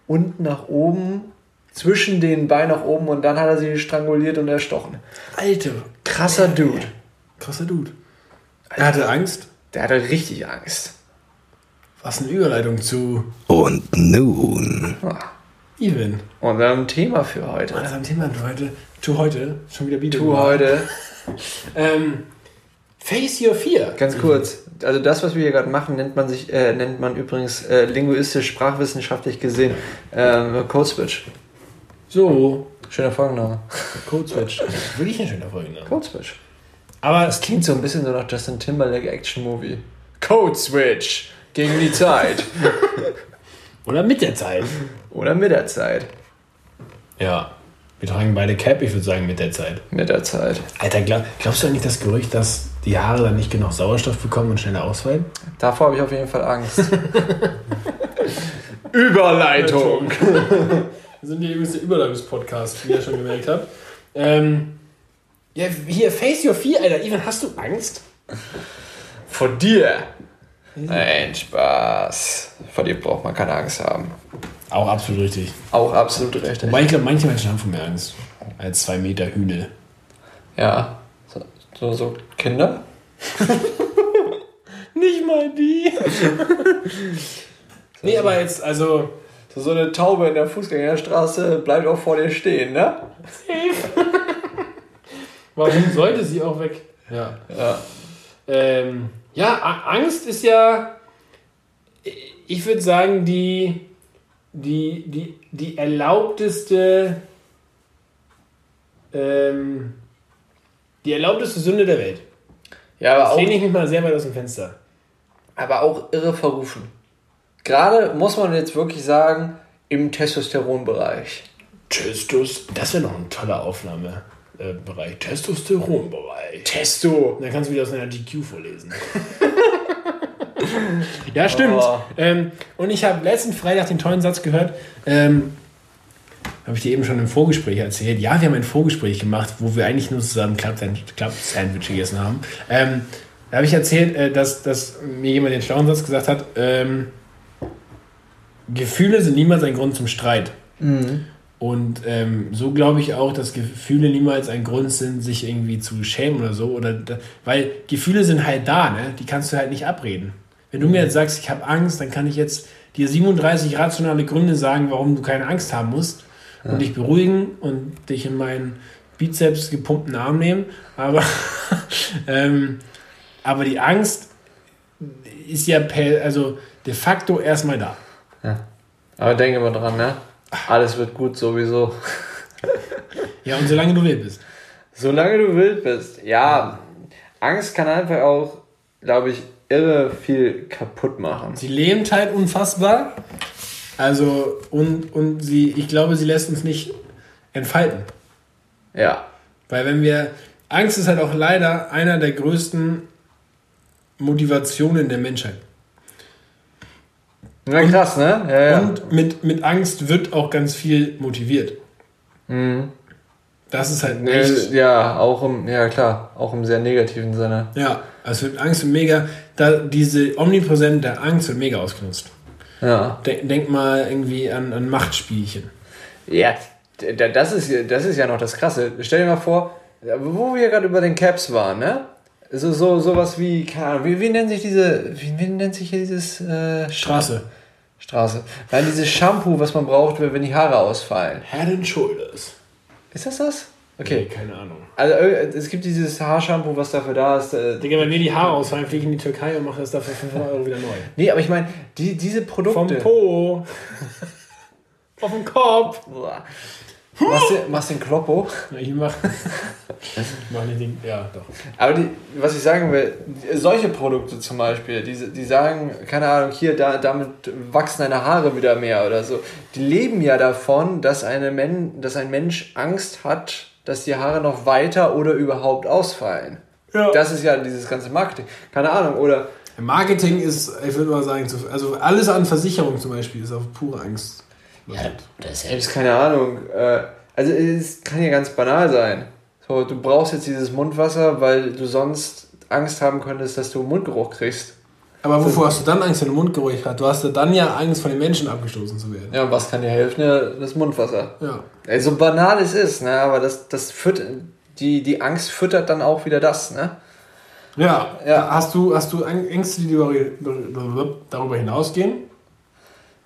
unten nach oben, zwischen den Beinen nach oben und dann hat er sie stranguliert und erstochen. Alter. Krasser Dude. Krasser Dude. Er hatte Angst. Der hatte richtig Angst. Was eine Überleitung zu Und nun, Even. Unserem Thema für heute. Also am Thema für heute. To heute. Schon wieder Bibel. Tu heute. Ähm, Face Your Fear. Ganz kurz. Also das, was wir hier gerade machen, nennt man sich, äh, nennt man übrigens äh, linguistisch, sprachwissenschaftlich gesehen ähm, Code Switch. So. Schöner Folgenname. Code Switch. Wirklich ein schöner Folgenname. Code Switch. Aber Das klingt so ein bisschen so nach Justin Timberlake Action Movie. Code Switch. Gegen die Zeit. Oder mit der Zeit. Oder mit der Zeit. Ja. Wir tragen beide Cap, ich würde sagen mit der Zeit. Mit der Zeit. Alter, glaub, glaubst du eigentlich das Gerücht, dass die Haare dann nicht genug Sauerstoff bekommen und schneller ausfallen? Davor habe ich auf jeden Fall Angst. Überleitung. Wir sind hier übrigens der Überleitungspodcast, wie ihr schon gemerkt habt. Ähm, ja, hier, Face Your Fear, Alter. Ivan, hast du Angst? Vor dir. Nein, Spaß. Vor dir braucht man keine Angst haben. Auch absolut richtig. Auch absolut recht. Wobei ich glaube, manche Menschen haben von mir Angst. Als zwei Meter Hühne. Ja. So, so, so Kinder? Nicht mal die. nee, aber jetzt, also. So, so eine Taube in der Fußgängerstraße bleibt auch vor dir stehen, ne? Warum sollte sie auch weg? Ja. Ja. Ähm, ja, Angst ist ja, ich würde sagen, die, die, die, die erlaubteste, ähm, die erlaubteste Sünde der Welt. Ja, aber Das auch, lehne ich mich mal sehr weit aus dem Fenster. aber auch irre verrufen. Gerade muss man jetzt wirklich sagen, im Testosteronbereich. Testos, das wäre noch ein toller Aufnahmebereich. Testosteronbereich. Testo. Dann kannst du wieder aus einer GQ vorlesen. ja, stimmt. Oh. Ähm, und ich habe letzten Freitag den tollen Satz gehört. Ähm, habe ich dir eben schon im Vorgespräch erzählt. Ja, wir haben ein Vorgespräch gemacht, wo wir eigentlich nur zusammen Club-Sandwich Club Sandwich gegessen haben. Ähm, da habe ich erzählt, äh, dass, dass mir jemand den schlauen Satz gesagt hat, ähm, Gefühle sind niemals ein Grund zum Streit. Und ähm, so glaube ich auch, dass Gefühle niemals ein Grund sind, sich irgendwie zu schämen oder so. Oder weil Gefühle sind halt da, ne? Die kannst du halt nicht abreden. Wenn du mir jetzt sagst, ich habe Angst, dann kann ich jetzt dir 37 rationale Gründe sagen, warum du keine Angst haben musst und dich beruhigen und dich in meinen Bizeps gepumpten Arm nehmen. Aber, ähm, aber die Angst ist ja per, also de facto erstmal da. Aber denke mal dran, ne? Alles wird gut sowieso. Ja, und solange du wild bist. Solange du wild bist. Ja, Angst kann einfach auch, glaube ich, irre viel kaputt machen. Sie lähmt halt unfassbar. Also, und, und sie, ich glaube, sie lässt uns nicht entfalten. Ja. Weil wenn wir, Angst ist halt auch leider einer der größten Motivationen der Menschheit. Na krass, ne? Ja, ja. Und mit, mit Angst wird auch ganz viel motiviert. Das ist halt Äh, ja, auch im, ja klar, auch im sehr negativen Sinne. ja, also mit Angst wird mega, da diese Omnipräsenz der Angst wird mega ausgenutzt. Ja. Denk, denk mal irgendwie an, an Machtspielchen. Ja, das ist, das ist ja noch das Krasse. Stell dir mal vor, wo wir gerade über den Caps waren, ne? So, so, sowas wie, keine Ahnung, wie, wie nennt sich diese, wie, wie nennt sich hier dieses äh, Straße. Straße? Nein, dieses Shampoo, was man braucht, wenn die Haare ausfallen. Head and Shoulders. Ist das das? Okay. Nee, keine Ahnung. Also äh, es gibt dieses Haarshampoo, was dafür da ist. Äh, Digga, wenn mir die Haare ausfallen, fliege ich in die Türkei und mache das dafür 500 Euro wieder neu. nee, aber ich meine, die, diese Vom Produkte. Po. Auf dem Kopf. Boah. Machst du, machst den Kloppo. Ich mach, mach nicht den. Ja, doch. Aber die, was ich sagen will, solche Produkte zum Beispiel, die, die sagen, keine Ahnung, hier, da, damit wachsen deine Haare wieder mehr oder so. Die leben ja davon, dass, eine Men, dass ein Mensch Angst hat, dass die Haare noch weiter oder überhaupt ausfallen. Ja. Das ist ja dieses ganze Marketing. Keine Ahnung, oder Marketing ist, ich würde mal sagen, also alles an Versicherung zum Beispiel ist auf pure Angst. Oder selbst, keine Ahnung. Äh, also es kann ja ganz banal sein. So, du brauchst jetzt dieses Mundwasser, weil du sonst Angst haben könntest, dass du Mundgeruch kriegst. Aber wovor hast du dann Angst, wenn du Mundgeruch hast? Du hast ja dann ja Angst, von den Menschen abgestoßen zu werden. Ja, und was kann dir helfen? Ja, das Mundwasser. Ja. Ey, so banal es ist, ne? aber das, das füttert, die, die Angst füttert dann auch wieder das. Ne? Ja. Ja. Hast, du, hast du Ängste, die darüber, darüber hinausgehen?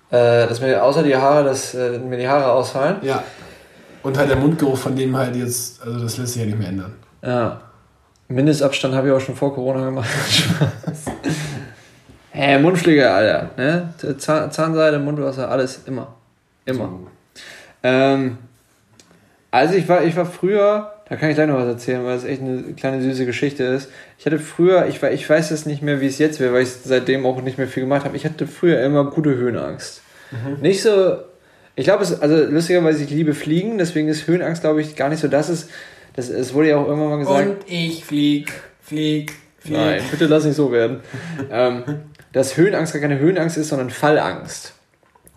Äh, dass mir außer die Haare, dass äh, mir die Haare ausfallen. Ja. Und halt der Mundgeruch, von dem halt jetzt, also das lässt sich ja nicht mehr ändern. Ja. Mindestabstand habe ich auch schon vor Corona gemacht. Hä, Mundpflege, Alter. Ne? Zahn, Zahnseide, Mundwasser, alles immer. Immer. Ähm, also ich war, ich war früher, da kann ich gleich noch was erzählen, weil es echt eine kleine süße Geschichte ist. Ich hatte früher, ich, ich weiß jetzt nicht mehr, wie es jetzt wäre, weil ich seitdem auch nicht mehr viel gemacht habe. Ich hatte früher immer gute Höhenangst. Nicht so, ich glaube, es, also lustigerweise, ich liebe Fliegen, deswegen ist Höhenangst, glaube ich, gar nicht so das ist. Das, es wurde ja auch irgendwann mal gesagt. Und ich flieg, flieg, flieg. Nein, bitte lass nicht so werden. ähm, dass Höhenangst gar keine Höhenangst ist, sondern Fallangst.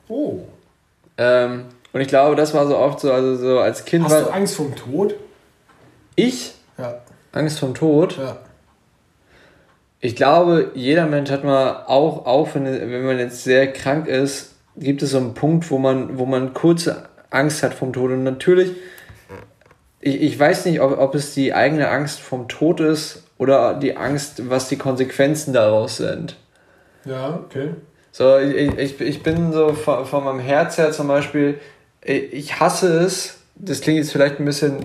Oh. Ähm, und ich glaube, das war so oft so, also so als Kind Hast du war Angst vom Tod? Ich Ja. Angst vom Tod. Ja. Ich glaube, jeder Mensch hat mal auch, auch wenn, wenn man jetzt sehr krank ist, gibt es so einen Punkt, wo man, wo man kurze Angst hat vom Tod. Und natürlich, ich, ich weiß nicht, ob, ob es die eigene Angst vom Tod ist oder die Angst, was die Konsequenzen daraus sind. Ja, okay. So, ich, ich, ich bin so von, von meinem Herz her zum Beispiel, ich hasse es, das klingt jetzt vielleicht ein bisschen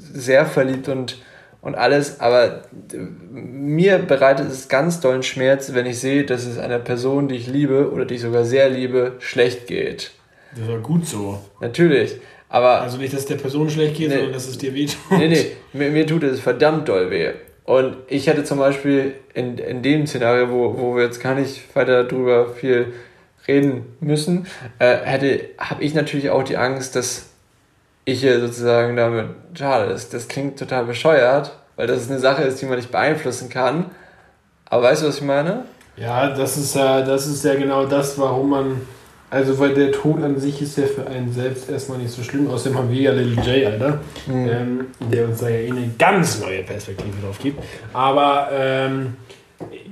sehr verliebt und und alles, aber mir bereitet es ganz dollen Schmerz, wenn ich sehe, dass es einer Person, die ich liebe oder die ich sogar sehr liebe, schlecht geht. Das war gut so. Natürlich, aber Also nicht, dass es der Person schlecht geht, Nee. sondern dass es dir wehtut. nee, nee, mir, mir tut es verdammt doll weh. Und ich hätte zum Beispiel in, in dem Szenario, wo, wo wir jetzt gar nicht weiter darüber viel reden müssen, äh, hätte, habe ich natürlich auch die Angst, dass ich hier sozusagen damit, schade, das, das klingt total bescheuert, weil das eine Sache ist, die man nicht beeinflussen kann. Aber weißt du, was ich meine? Ja, das ist ja, das ist ja genau das, warum man. Also, weil der Tod an sich ist ja für einen selbst erstmal nicht so schlimm. Außerdem haben wir ja Little J, Alter, ähm, der uns da ja eh eine ganz neue Perspektive drauf gibt. Aber ähm,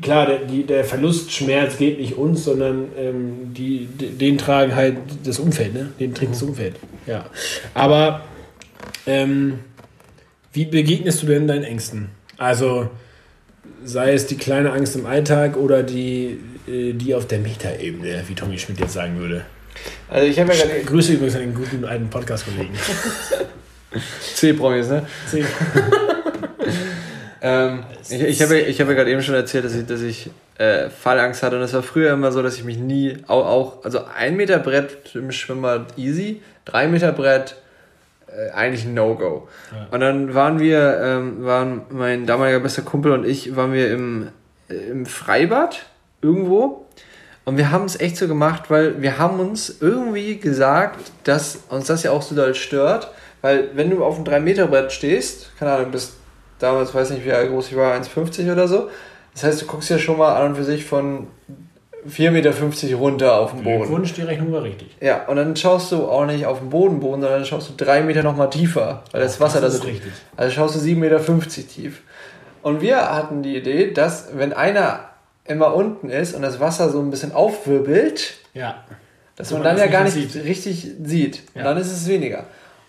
klar, der, die, der Verlustschmerz geht nicht uns, sondern ähm, die, den tragen halt das Umfeld, ne? Den trägt das Umfeld. Ja. Aber ähm, wie begegnest du denn deinen Ängsten? Also, sei es die kleine Angst im Alltag oder die, äh, die auf der Metaebene, wie Tommy Schmidt jetzt sagen würde. Also ich habe ja gerade Grüße übrigens an den guten alten Podcast-Kollegen. C-Promis, ne? Ähm, ich ich habe ja- ich habe gerade eben schon erzählt, dass ich, dass ich äh, Fallangst hatte und es war früher immer so, dass ich mich nie auch, auch also ein Meter Brett im Schwimmbad easy, drei Meter Brett äh, eigentlich ein No-Go. Ja. Und dann waren wir, ähm, waren mein damaliger bester Kumpel und ich, waren wir im, äh, im Freibad irgendwo und wir haben es echt so gemacht, weil wir haben uns irgendwie gesagt, dass uns das ja auch so doll stört, weil wenn du auf einem 3-Meter-Brett stehst, keine Ahnung, bist damals, weiß nicht, wie groß ich war, 1,50 oder so, das heißt, du guckst ja schon mal an und für sich von 4,50 Meter runter auf den Boden. Glückwunsch, die Rechnung war richtig. Ja, und dann schaust du auch nicht auf den Boden, Boden, sondern dann schaust du drei Meter nochmal tiefer, weil das Wasser das da ist so richtig. Also schaust du 7,50 Meter tief. Und wir hatten die Idee, dass wenn einer immer unten ist und das Wasser so ein bisschen aufwirbelt, Ja. dass man man dann das ja gar nicht sieht. richtig sieht. Und Ja. dann ist es weniger.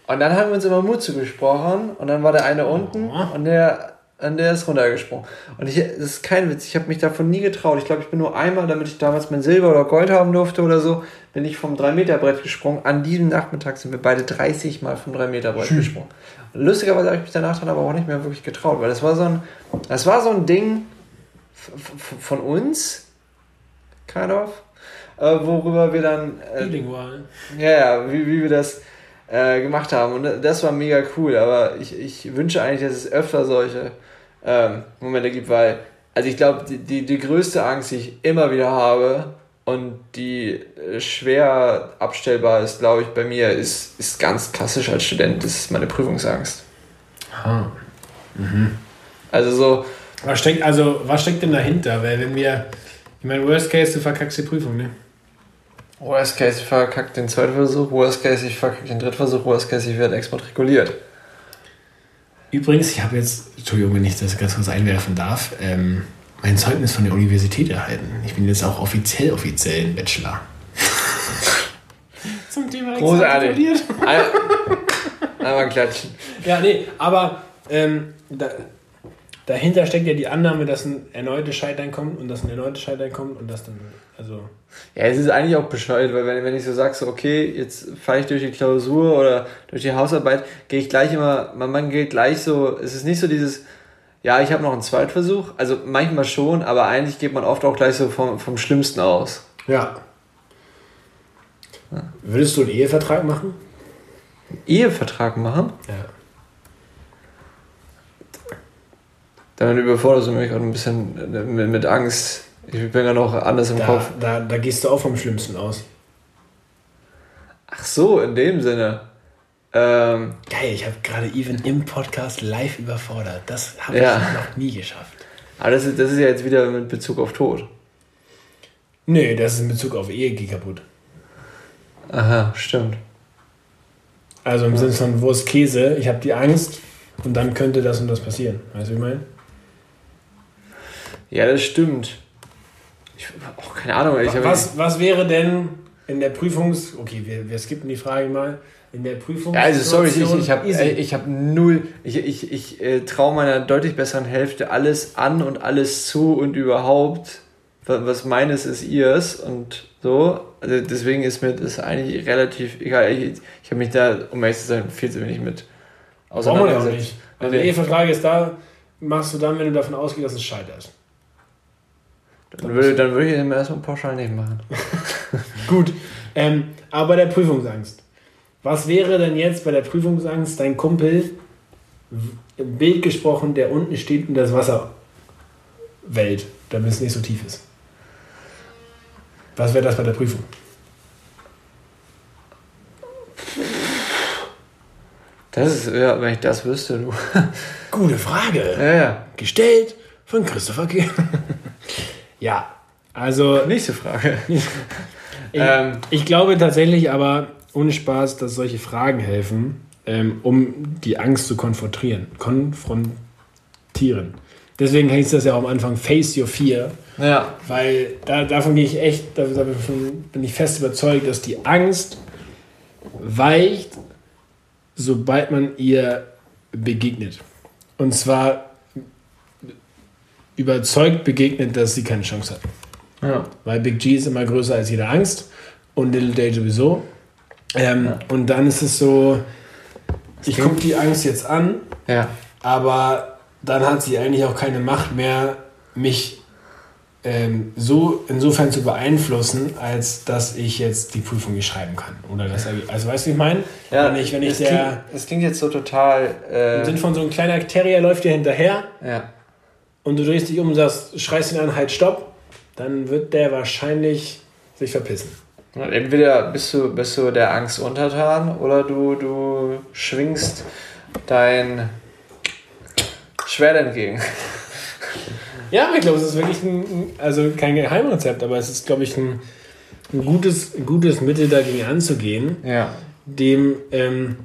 Und dann haben wir uns immer Mut zugesprochen und dann war der eine unten Oh. und der, und der ist runtergesprungen. Und ich, das ist kein Witz, ich habe mich davon nie getraut. Ich glaube, ich bin nur einmal, damit ich damals mein Silber oder Gold haben durfte oder so, bin ich vom 3-Meter-Brett gesprungen. An diesem Nachmittag sind wir beide 30 Mal vom 3-Meter-Brett gesprungen. Und lustigerweise habe ich mich danach dann aber auch nicht mehr wirklich getraut, weil das war so ein, das war so ein Ding von uns, kind of, äh, worüber wir dann äh, Bilingual. ja, ja, wie, wie wir das äh, gemacht haben. Und das war mega cool, aber ich, ich wünsche eigentlich, dass es öfter solche ähm, Momente gibt, weil, also ich glaube, die, die, die größte Angst, die ich immer wieder habe und die äh, schwer abstellbar ist, glaube ich, bei mir, ist, ist ganz klassisch als Student, das ist meine Prüfungsangst. Ah. Also so, Was steckt, also, was steckt denn dahinter? Weil wenn wir, ich meine, Worst Case, du verkackst die Prüfung, ne? Worst Case, ich verkacke den zweiten Versuch, Worst Case, ich verkacke den dritten Versuch, Worst Case, ich werde exmatrikuliert. Übrigens, ich habe jetzt, Entschuldigung, wenn ich das ganz kurz einwerfen darf, ähm, mein Zeugnis von der Universität erhalten. Ich bin jetzt auch offiziell, offiziell ein Bachelor. Zum Thema Großartig. Ein- Einmal klatschen. Ja, nee, aber ähm, da, dahinter steckt ja die Annahme, dass ein erneutes Scheitern kommt und dass ein erneutes Scheitern kommt und dass dann, also, Ja, es ist eigentlich auch bescheuert, weil wenn, wenn ich so sag, so, okay, jetzt fahre ich durch die Klausur oder durch die Hausarbeit, gehe ich gleich immer, man, man geht gleich so, es ist nicht so dieses, ja, ich habe noch einen Zweitversuch, also manchmal schon, aber eigentlich geht man oft auch gleich so vom, vom Schlimmsten aus. ja. Würdest du einen Ehevertrag machen? Ehevertrag machen, Ja. damit überforderst du mich auch ein bisschen mit, mit Angst. Ich bin ja noch anders im Da, Kopf. da, da gehst du auch vom Schlimmsten aus. Ach so, in dem Sinne. Ähm, Geil, ich habe gerade Even im Podcast live überfordert. Das habe Ja. ich noch nie geschafft. aber das ist, das ist ja jetzt wieder mit Bezug auf Tod. Nee, das ist in Bezug auf Ehe geht kaputt. Aha, stimmt. Also im Sinne von Wurst Käse, ich habe die Angst und dann könnte das und das passieren. Weißt du, wie ich meine? Ja, das stimmt. Ich auch keine Ahnung. Was, was wäre denn in der Prüfungs... Okay, wir, wir skippen die Frage mal. In der Prüfungs... Ja, also sorry, ich, ich habe ich hab null, ich, ich, ich äh, traue meiner deutlich besseren Hälfte alles an und alles zu und überhaupt, wa- was meines ist ihrs und so. Also deswegen ist mir das eigentlich relativ egal. Ich, ich habe mich da, um ehrlich zu sein, viel zu wenig mit Brauchen wir auch auseinandergesetzt. nicht. Also der Ehevertrag ist da, machst du dann, wenn du davon ausgehst, dass es scheiterst? Dann würde, dann würde ich den erstmal pauschal nicht machen. Gut. Ähm, aber bei der Prüfungsangst. Was wäre denn jetzt bei der Prüfungsangst dein Kumpel, im Bild gesprochen, der unten steht und das Wasser wellt, damit es nicht so tief ist? Was wäre das bei der Prüfung? Das ist, ja, wenn ich das wüsste, du. Gute Frage. Ja, ja. Gestellt von Christopher K. ja, also Nächste Frage. ich, Ähm. ich glaube tatsächlich aber, ohne Spaß, dass solche Fragen helfen, ähm, um die Angst zu konfrontieren. Konfrontieren. Deswegen hieß das ja auch am Anfang Face Your Fear, Ja. weil da, davon gehe ich echt, davon bin ich fest überzeugt, dass die Angst weicht, sobald man ihr begegnet. Und zwar überzeugt begegnet, dass sie keine Chance hat. Ja. Weil Big G ist immer größer als jede Angst und Little Day sowieso. Ähm, Und dann ist es so, ich gucke die Angst jetzt an, Ja. aber dann hat sie eigentlich auch keine Macht mehr, mich ähm, so insofern zu beeinflussen, als dass ich jetzt die Prüfung nicht schreiben kann. Oder das, also weißt du, wie ich meine? wenn ich, wenn ich es, der klingt, es klingt jetzt so total. im Äh, Sinn von so ein kleiner Terrier läuft dir hinterher ja. Und du drehst dich um und sagst, schreist ihn an, halt stopp, dann wird der wahrscheinlich sich verpissen. Entweder bist du, bist du der Angst untertan oder du, du schwingst dein Schwert entgegen. Ja, ich glaube, es ist wirklich ein, also kein Geheimrezept, aber es ist, glaube ich, ein, ein, gutes, ein gutes Mittel dagegen anzugehen, Ja. dem ähm,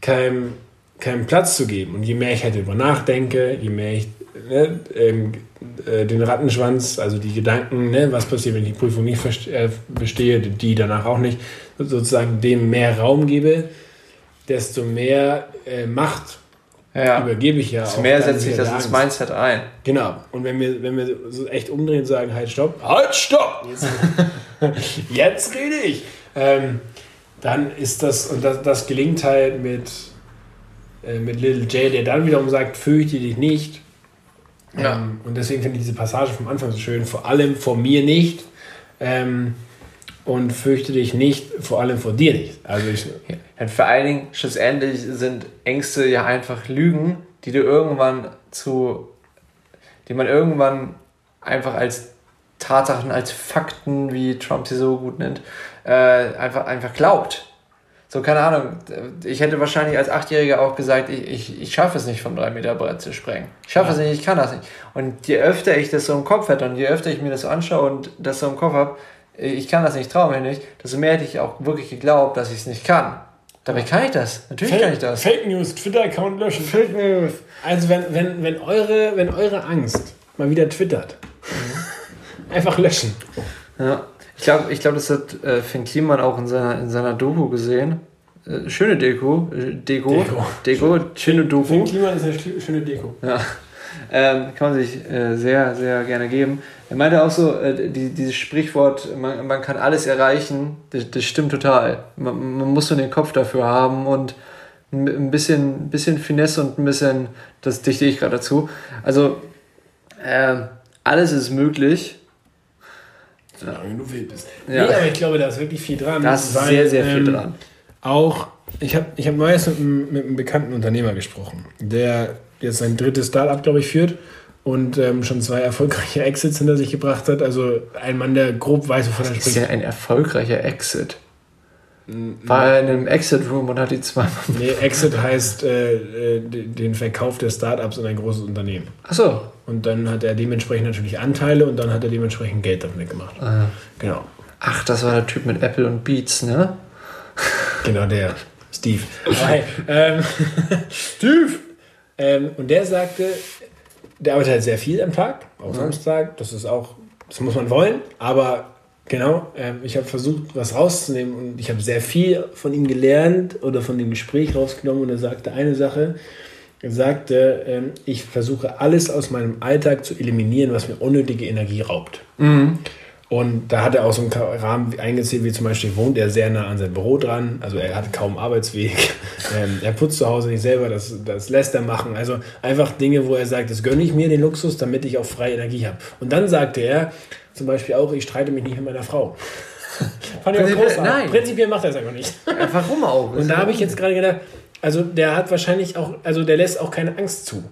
keinem, keinen Platz zu geben. Und je mehr ich halt darüber nachdenke, je mehr ich ne, ähm, äh, den Rattenschwanz, also die Gedanken, ne, was passiert, wenn ich die Prüfung nicht äh, bestehe, die danach auch nicht, sozusagen dem mehr Raum gebe, desto mehr äh, Macht Ja. übergebe ich ja Desto mehr sich wieder das ins. Mindset ein. Genau. Und wenn wir, wenn wir so echt umdrehen und sagen, halt, stopp, halt, stopp, jetzt, jetzt rede ich, ähm, dann ist das, und das, das gelingt halt mit, äh, mit Little J, der dann wiederum sagt, fürchte dich nicht. Ja. Ähm, und deswegen finde ich diese Passage vom Anfang so schön, vor allem vor mir nicht. Ähm, und fürchte dich nicht, vor allem vor dir nicht. Also ich, Und vor allen Dingen, schlussendlich sind Ängste ja einfach Lügen, die du irgendwann zu, die man irgendwann einfach als Tatsachen, als Fakten, wie Trump sie so gut nennt, äh, einfach, einfach glaubt. So, keine Ahnung, ich hätte wahrscheinlich als Achtjähriger auch gesagt, ich, ich, ich schaffe es nicht, von drei Meter Brett zu sprengen. Ich schaffe es nicht, ich kann das nicht. Und je öfter ich das so im Kopf hätte und je öfter ich mir das so anschaue und das so im Kopf habe, ich kann das nicht, traue mich nicht, desto mehr hätte ich auch wirklich geglaubt, dass ich es nicht kann. Dabei kann ich das. Natürlich kann ich das. Fake News, Twitter-Account löschen. Fake News. Also wenn, wenn, wenn, eure, wenn eure Angst mal wieder twittert, einfach löschen. Ja. Ich glaube, ich glaub, das hat äh, Finn Kliman auch in seiner, in seiner Doku gesehen. Äh, schöne Deko. Äh, Deko. Deko. Deko. schöne Doku. Fake Klima ist eine sch- schöne Deko. Ja. Ähm, kann man sich äh, sehr, sehr gerne geben. Er meinte auch so, äh, die, dieses Sprichwort, man, man kann alles erreichen, das, das stimmt total. Man, man muss nur den Kopf dafür haben und ein bisschen, bisschen Finesse und ein bisschen, das dichte ich gerade dazu. Also, äh, alles ist möglich. Solange du wild bist. Ja. Nee, aber ich glaube, da ist wirklich viel dran. Da ist weil, sehr, sehr viel ähm, dran. Auch, ich habe ich hab neues mit, einem- mit einem bekannten Unternehmer gesprochen, der jetzt sein drittes Startup, glaube ich, führt und ähm, schon zwei erfolgreiche Exits hinter sich gebracht hat. Also ein Mann, der grob weiß, wovon er Das ist spricht. ja ein erfolgreicher Exit. War er in einem Exit Room und hat die zwei. Nee, Exit heißt äh, äh, de- den Verkauf der Startups in ein großes Unternehmen. Achso. Und dann hat er dementsprechend natürlich Anteile und dann hat er dementsprechend Geld damit gemacht. Genau. Ach, das war der Typ mit Apple und Beats, ne? Genau, der Steve. Hey, ähm, Steve! Ähm, und der sagte, der arbeitet halt sehr viel am Tag, auch Samstag. Das ist auch, das muss man wollen. Aber genau, ähm, ich habe versucht, was rauszunehmen und ich habe sehr viel von ihm gelernt oder von dem Gespräch rausgenommen. Und er sagte eine Sache. Er sagte, ähm, ich versuche alles aus meinem Alltag zu eliminieren, was mir unnötige Energie raubt. Und da hat er auch so einen Rahmen eingezählt, wie zum Beispiel wohnt er sehr nah an sein Büro dran. Also er hat kaum Arbeitsweg. ähm, er putzt zu Hause nicht selber, das, das lässt er machen. Also einfach Dinge, wo er sagt, das gönne ich mir den Luxus, damit ich auch freie Energie habe. Und dann sagte er zum Beispiel auch, ich streite mich nicht mit meiner Frau. Fand ich auch großartig. nein. Prinzipiell macht er es einfach nicht. Äh, Warum auch? Und da habe ich jetzt gerade gedacht, also der hat wahrscheinlich auch, also der lässt auch keine Angst zu.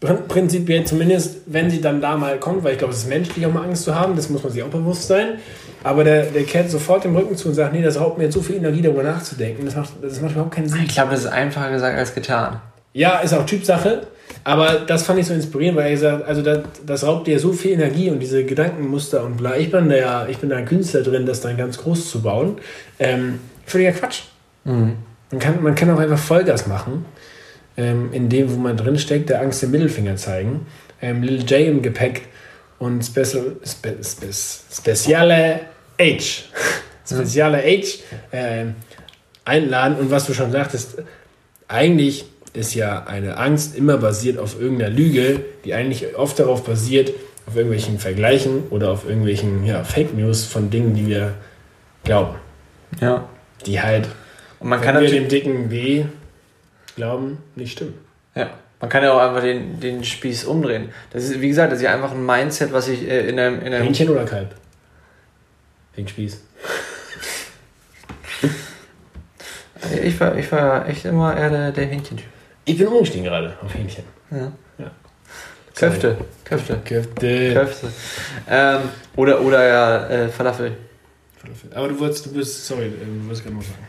Prin- Prinzipiell zumindest, wenn sie dann da mal kommt, weil ich glaube, es ist menschlich, auch mal Angst zu haben, das muss man sich auch bewusst sein. Aber der, der kehrt sofort den Rücken zu und sagt, nee, das raubt mir jetzt so viel Energie, darüber nachzudenken. Das macht, das macht überhaupt keinen Sinn. Ich glaube, das ist einfacher gesagt als getan. Ja, ist auch Typsache. Aber das fand ich so inspirierend, weil er gesagt also das, das raubt dir so viel Energie und diese Gedankenmuster und bla. Ich bin da ja, ich bin da ein Künstler drin, das dann ganz groß zu bauen. Ähm, völliger Quatsch. Man, kann, man kann auch einfach Vollgas machen, ähm, in dem, wo man drin steckt, der Angst den Mittelfinger zeigen. Ähm, Lil J im Gepäck und Special, Spe, Spe, Speziale H. Speziale H ähm, einladen. Und was du schon sagtest, eigentlich ist ja eine Angst immer basiert auf irgendeiner Lüge, die eigentlich oft darauf basiert, auf irgendwelchen Vergleichen oder auf irgendwelchen ja, Fake News von Dingen, die wir glauben. Ja. Die halt, Und man wenn kann wir dem dicken W glauben, nicht stimmen. Ja. Man kann ja auch einfach den, den Spieß umdrehen. Das ist, wie gesagt, das ist ja einfach ein Mindset, was ich äh, in einem, in einem Hähnchen oder Kalb? Wegen Spieß. Ich war, ich war echt immer eher der, der Hähnchentyp. Ich bin umgestiegen gerade auf Hähnchen. Ja. Ja. Köfte. Köfte. Köfte. Köfte. Ähm, oder, oder ja, äh, Falafel. Aber du wolltest, du bist, sorry, du wolltest gerade noch sagen.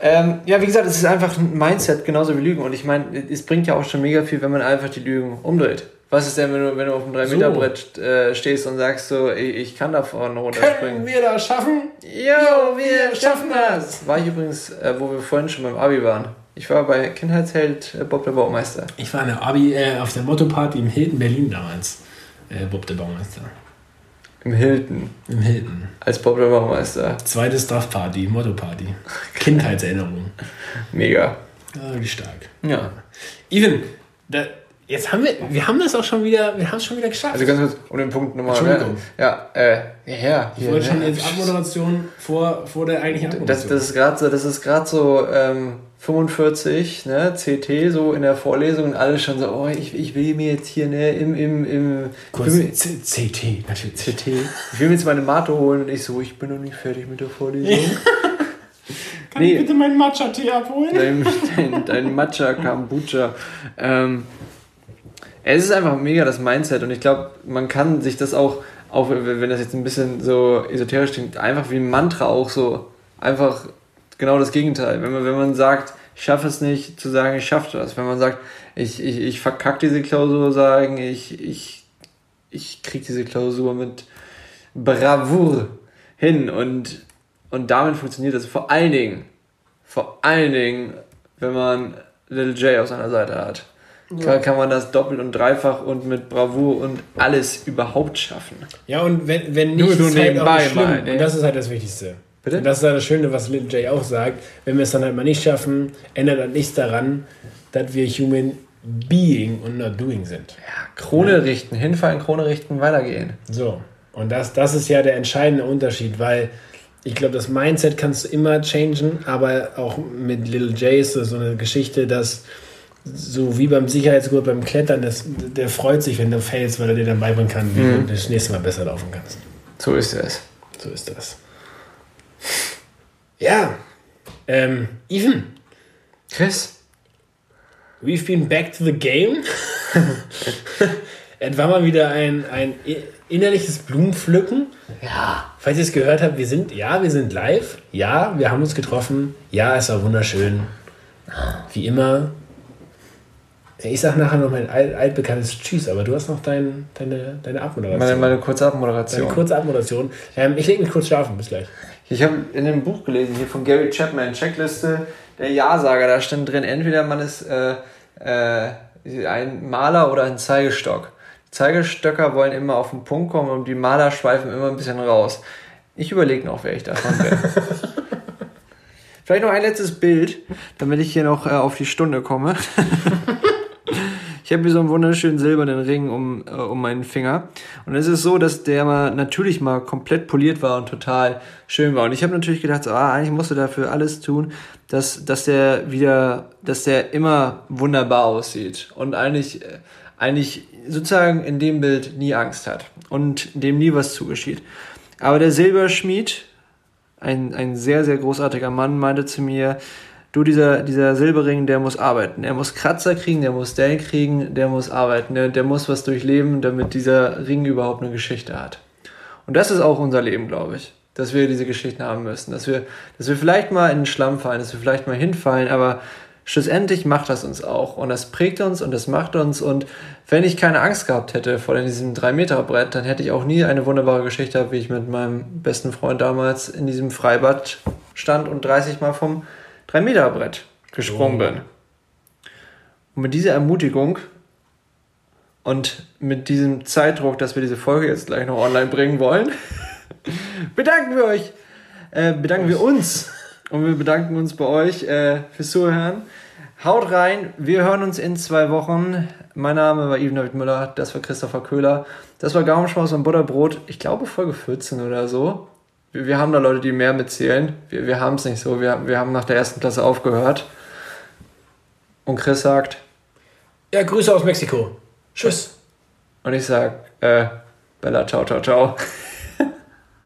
Ähm, ja, wie gesagt, es ist einfach ein Mindset, genauso wie Lügen. Und ich meine, es bringt ja auch schon mega viel, wenn man einfach die Lügen umdreht. Was ist denn, wenn du, wenn du auf dem 3-Meter-Brett äh, stehst und sagst so, ich, ich kann da vorne Können runterspringen? wir das schaffen? Jo, wir schaffen das! War ich übrigens, äh, wo wir vorhin schon beim Abi waren. Ich war bei Kindheitsheld äh, Bob der Baumeister. Ich war an der Abi, äh, auf der Motto-Party im Hilton Berlin damals. Äh, Bob der Baumeister. Im Hilton. Im Hilton. Als Bob der Baumeister. Zweite Stuff-Party, Motto-Party. Kindheitserinnerung. Mega. Ah, wie stark. Ja. Even, da, jetzt haben wir, wir haben das auch schon wieder, wir haben es schon wieder geschafft. Also ganz kurz, um den Punkt nochmal. Entschuldigung. Ja, äh, ja. ich wollte schon jetzt Abmoderation vor, vor der eigentlichen Das, Abmoderation. das ist gerade so, das ist gerade so ähm, 45, ne, CT so in der Vorlesung und alle schon so, oh, ich, ich will mir jetzt hier, ne, im, im, im will mir- CT, natürlich. CT, ich will mir jetzt meine Mate holen und ich so, ich bin noch nicht fertig mit der Vorlesung. Kann Nee. ich bitte meinen Matcha-Tee abholen? dein, dein, dein Matcha Kombucha. Ähm, es ist einfach mega das Mindset und ich glaube, man kann sich das auch, auch wenn das jetzt ein bisschen so esoterisch klingt, einfach wie ein Mantra auch so, einfach genau das Gegenteil. Wenn man, wenn man sagt, ich schaffe es nicht, zu sagen, ich schaffe das. Wenn man sagt, ich, ich, ich verkacke diese Klausur, sagen, ich, ich, ich kriege diese Klausur mit Bravour hin und, und damit funktioniert das vor allen Dingen, vor allen Dingen, wenn man Little J auf seiner Seite hat. Kann, kann man das doppelt und dreifach und mit Bravour und alles überhaupt schaffen. Ja, und wenn, wenn Nur nicht, so ist halt auch nebenbei nicht schlimm. mal, ne? Und das ist halt das Wichtigste. Bitte? Und das ist halt das Schöne, was Lil J auch sagt. Wenn wir es dann halt mal nicht schaffen, ändert das nichts daran, dass wir human being und not doing sind. Ja, Krone richten, hinfallen, Krone richten, weitergehen. So. Und das, das ist ja der entscheidende Unterschied, weil ich glaube, das Mindset kannst du immer changen, aber auch mit Little J ist das so eine Geschichte, dass so wie beim Sicherheitsgurt beim Klettern, das, der freut sich, wenn du fällst, weil er dir dann beibringen kann, wie du das nächste Mal besser laufen kannst. So ist es. So ist das. Ja. Ähm, Ethan, Chris, we've been back to the game. es war mal wieder ein, ein innerliches Blumenpflücken. ja, Falls ihr es gehört habt, wir sind, ja, wir sind live. Ja, wir haben uns getroffen. Ja, es war wunderschön. Wie immer. Ich sag nachher noch mein alt, altbekanntes Tschüss, aber du hast noch dein, deine, deine Abmoderation. meine, meine kurze Abmoderation. kurze Abmoderation. Ähm, ich leg mich kurz schlafen. Bis gleich. Ich habe in dem Buch gelesen, hier von Gary Chapman, Checkliste der Ja-Sager, da stand drin, entweder man ist äh, äh, ein Maler oder ein Zeigestock. Zeigestöcker wollen immer auf den Punkt kommen und die Maler schweifen immer ein bisschen raus. Ich überlege noch, wer ich davon bin. Vielleicht noch ein letztes Bild, damit ich hier noch äh, auf die Stunde komme. Ich habe hier so einen wunderschönen silbernen Ring um, äh, um meinen Finger. Und es ist so, dass der mal natürlich mal komplett poliert war und total schön war. Und ich habe natürlich gedacht, so, ah, eigentlich musst du dafür alles tun, dass, dass der wieder, dass der immer wunderbar aussieht. Und eigentlich, äh, eigentlich sozusagen in dem Bild nie Angst hat. Und dem nie was zugeschieht. Aber der Silberschmied, ein, ein sehr, sehr großartiger Mann, meinte zu mir, du, dieser, dieser Silberring, der muss arbeiten. Er muss Kratzer kriegen, der muss Dell kriegen, der muss arbeiten. Der, der muss was durchleben, damit dieser Ring überhaupt eine Geschichte hat. Und das ist auch unser Leben, glaube ich. Dass wir diese Geschichten haben müssen. Dass wir, dass wir vielleicht mal in den Schlamm fallen, dass wir vielleicht mal hinfallen, aber schlussendlich macht das uns auch und das prägt uns und das macht uns und wenn ich keine Angst gehabt hätte vor diesem 3-Meter-Brett, dann hätte ich auch nie eine wunderbare Geschichte wie ich mit meinem besten Freund damals in diesem Freibad stand und 30 Mal vom 3-Meter-Brett gesprungen oh. bin. Und mit dieser Ermutigung und mit diesem Zeitdruck, dass wir diese Folge jetzt gleich noch online bringen wollen, bedanken wir euch, äh, bedanken wir uns und wir bedanken uns bei euch äh, fürs Zuhören. Haut rein, wir hören uns in zwei Wochen. Mein Name war Ivan David Müller, das war Christopher Köhler, das war Gaumenschmaus und Butterbrot, ich glaube Folge 14 oder so. Wir, wir haben da Leute, die mehr mitzählen. Wir, wir haben es nicht so, wir, wir haben nach der ersten Klasse aufgehört. Und Chris sagt: Ja, Grüße aus Mexiko. Tschüss. Und ich sag: äh, Bella, ciao, ciao, ciao.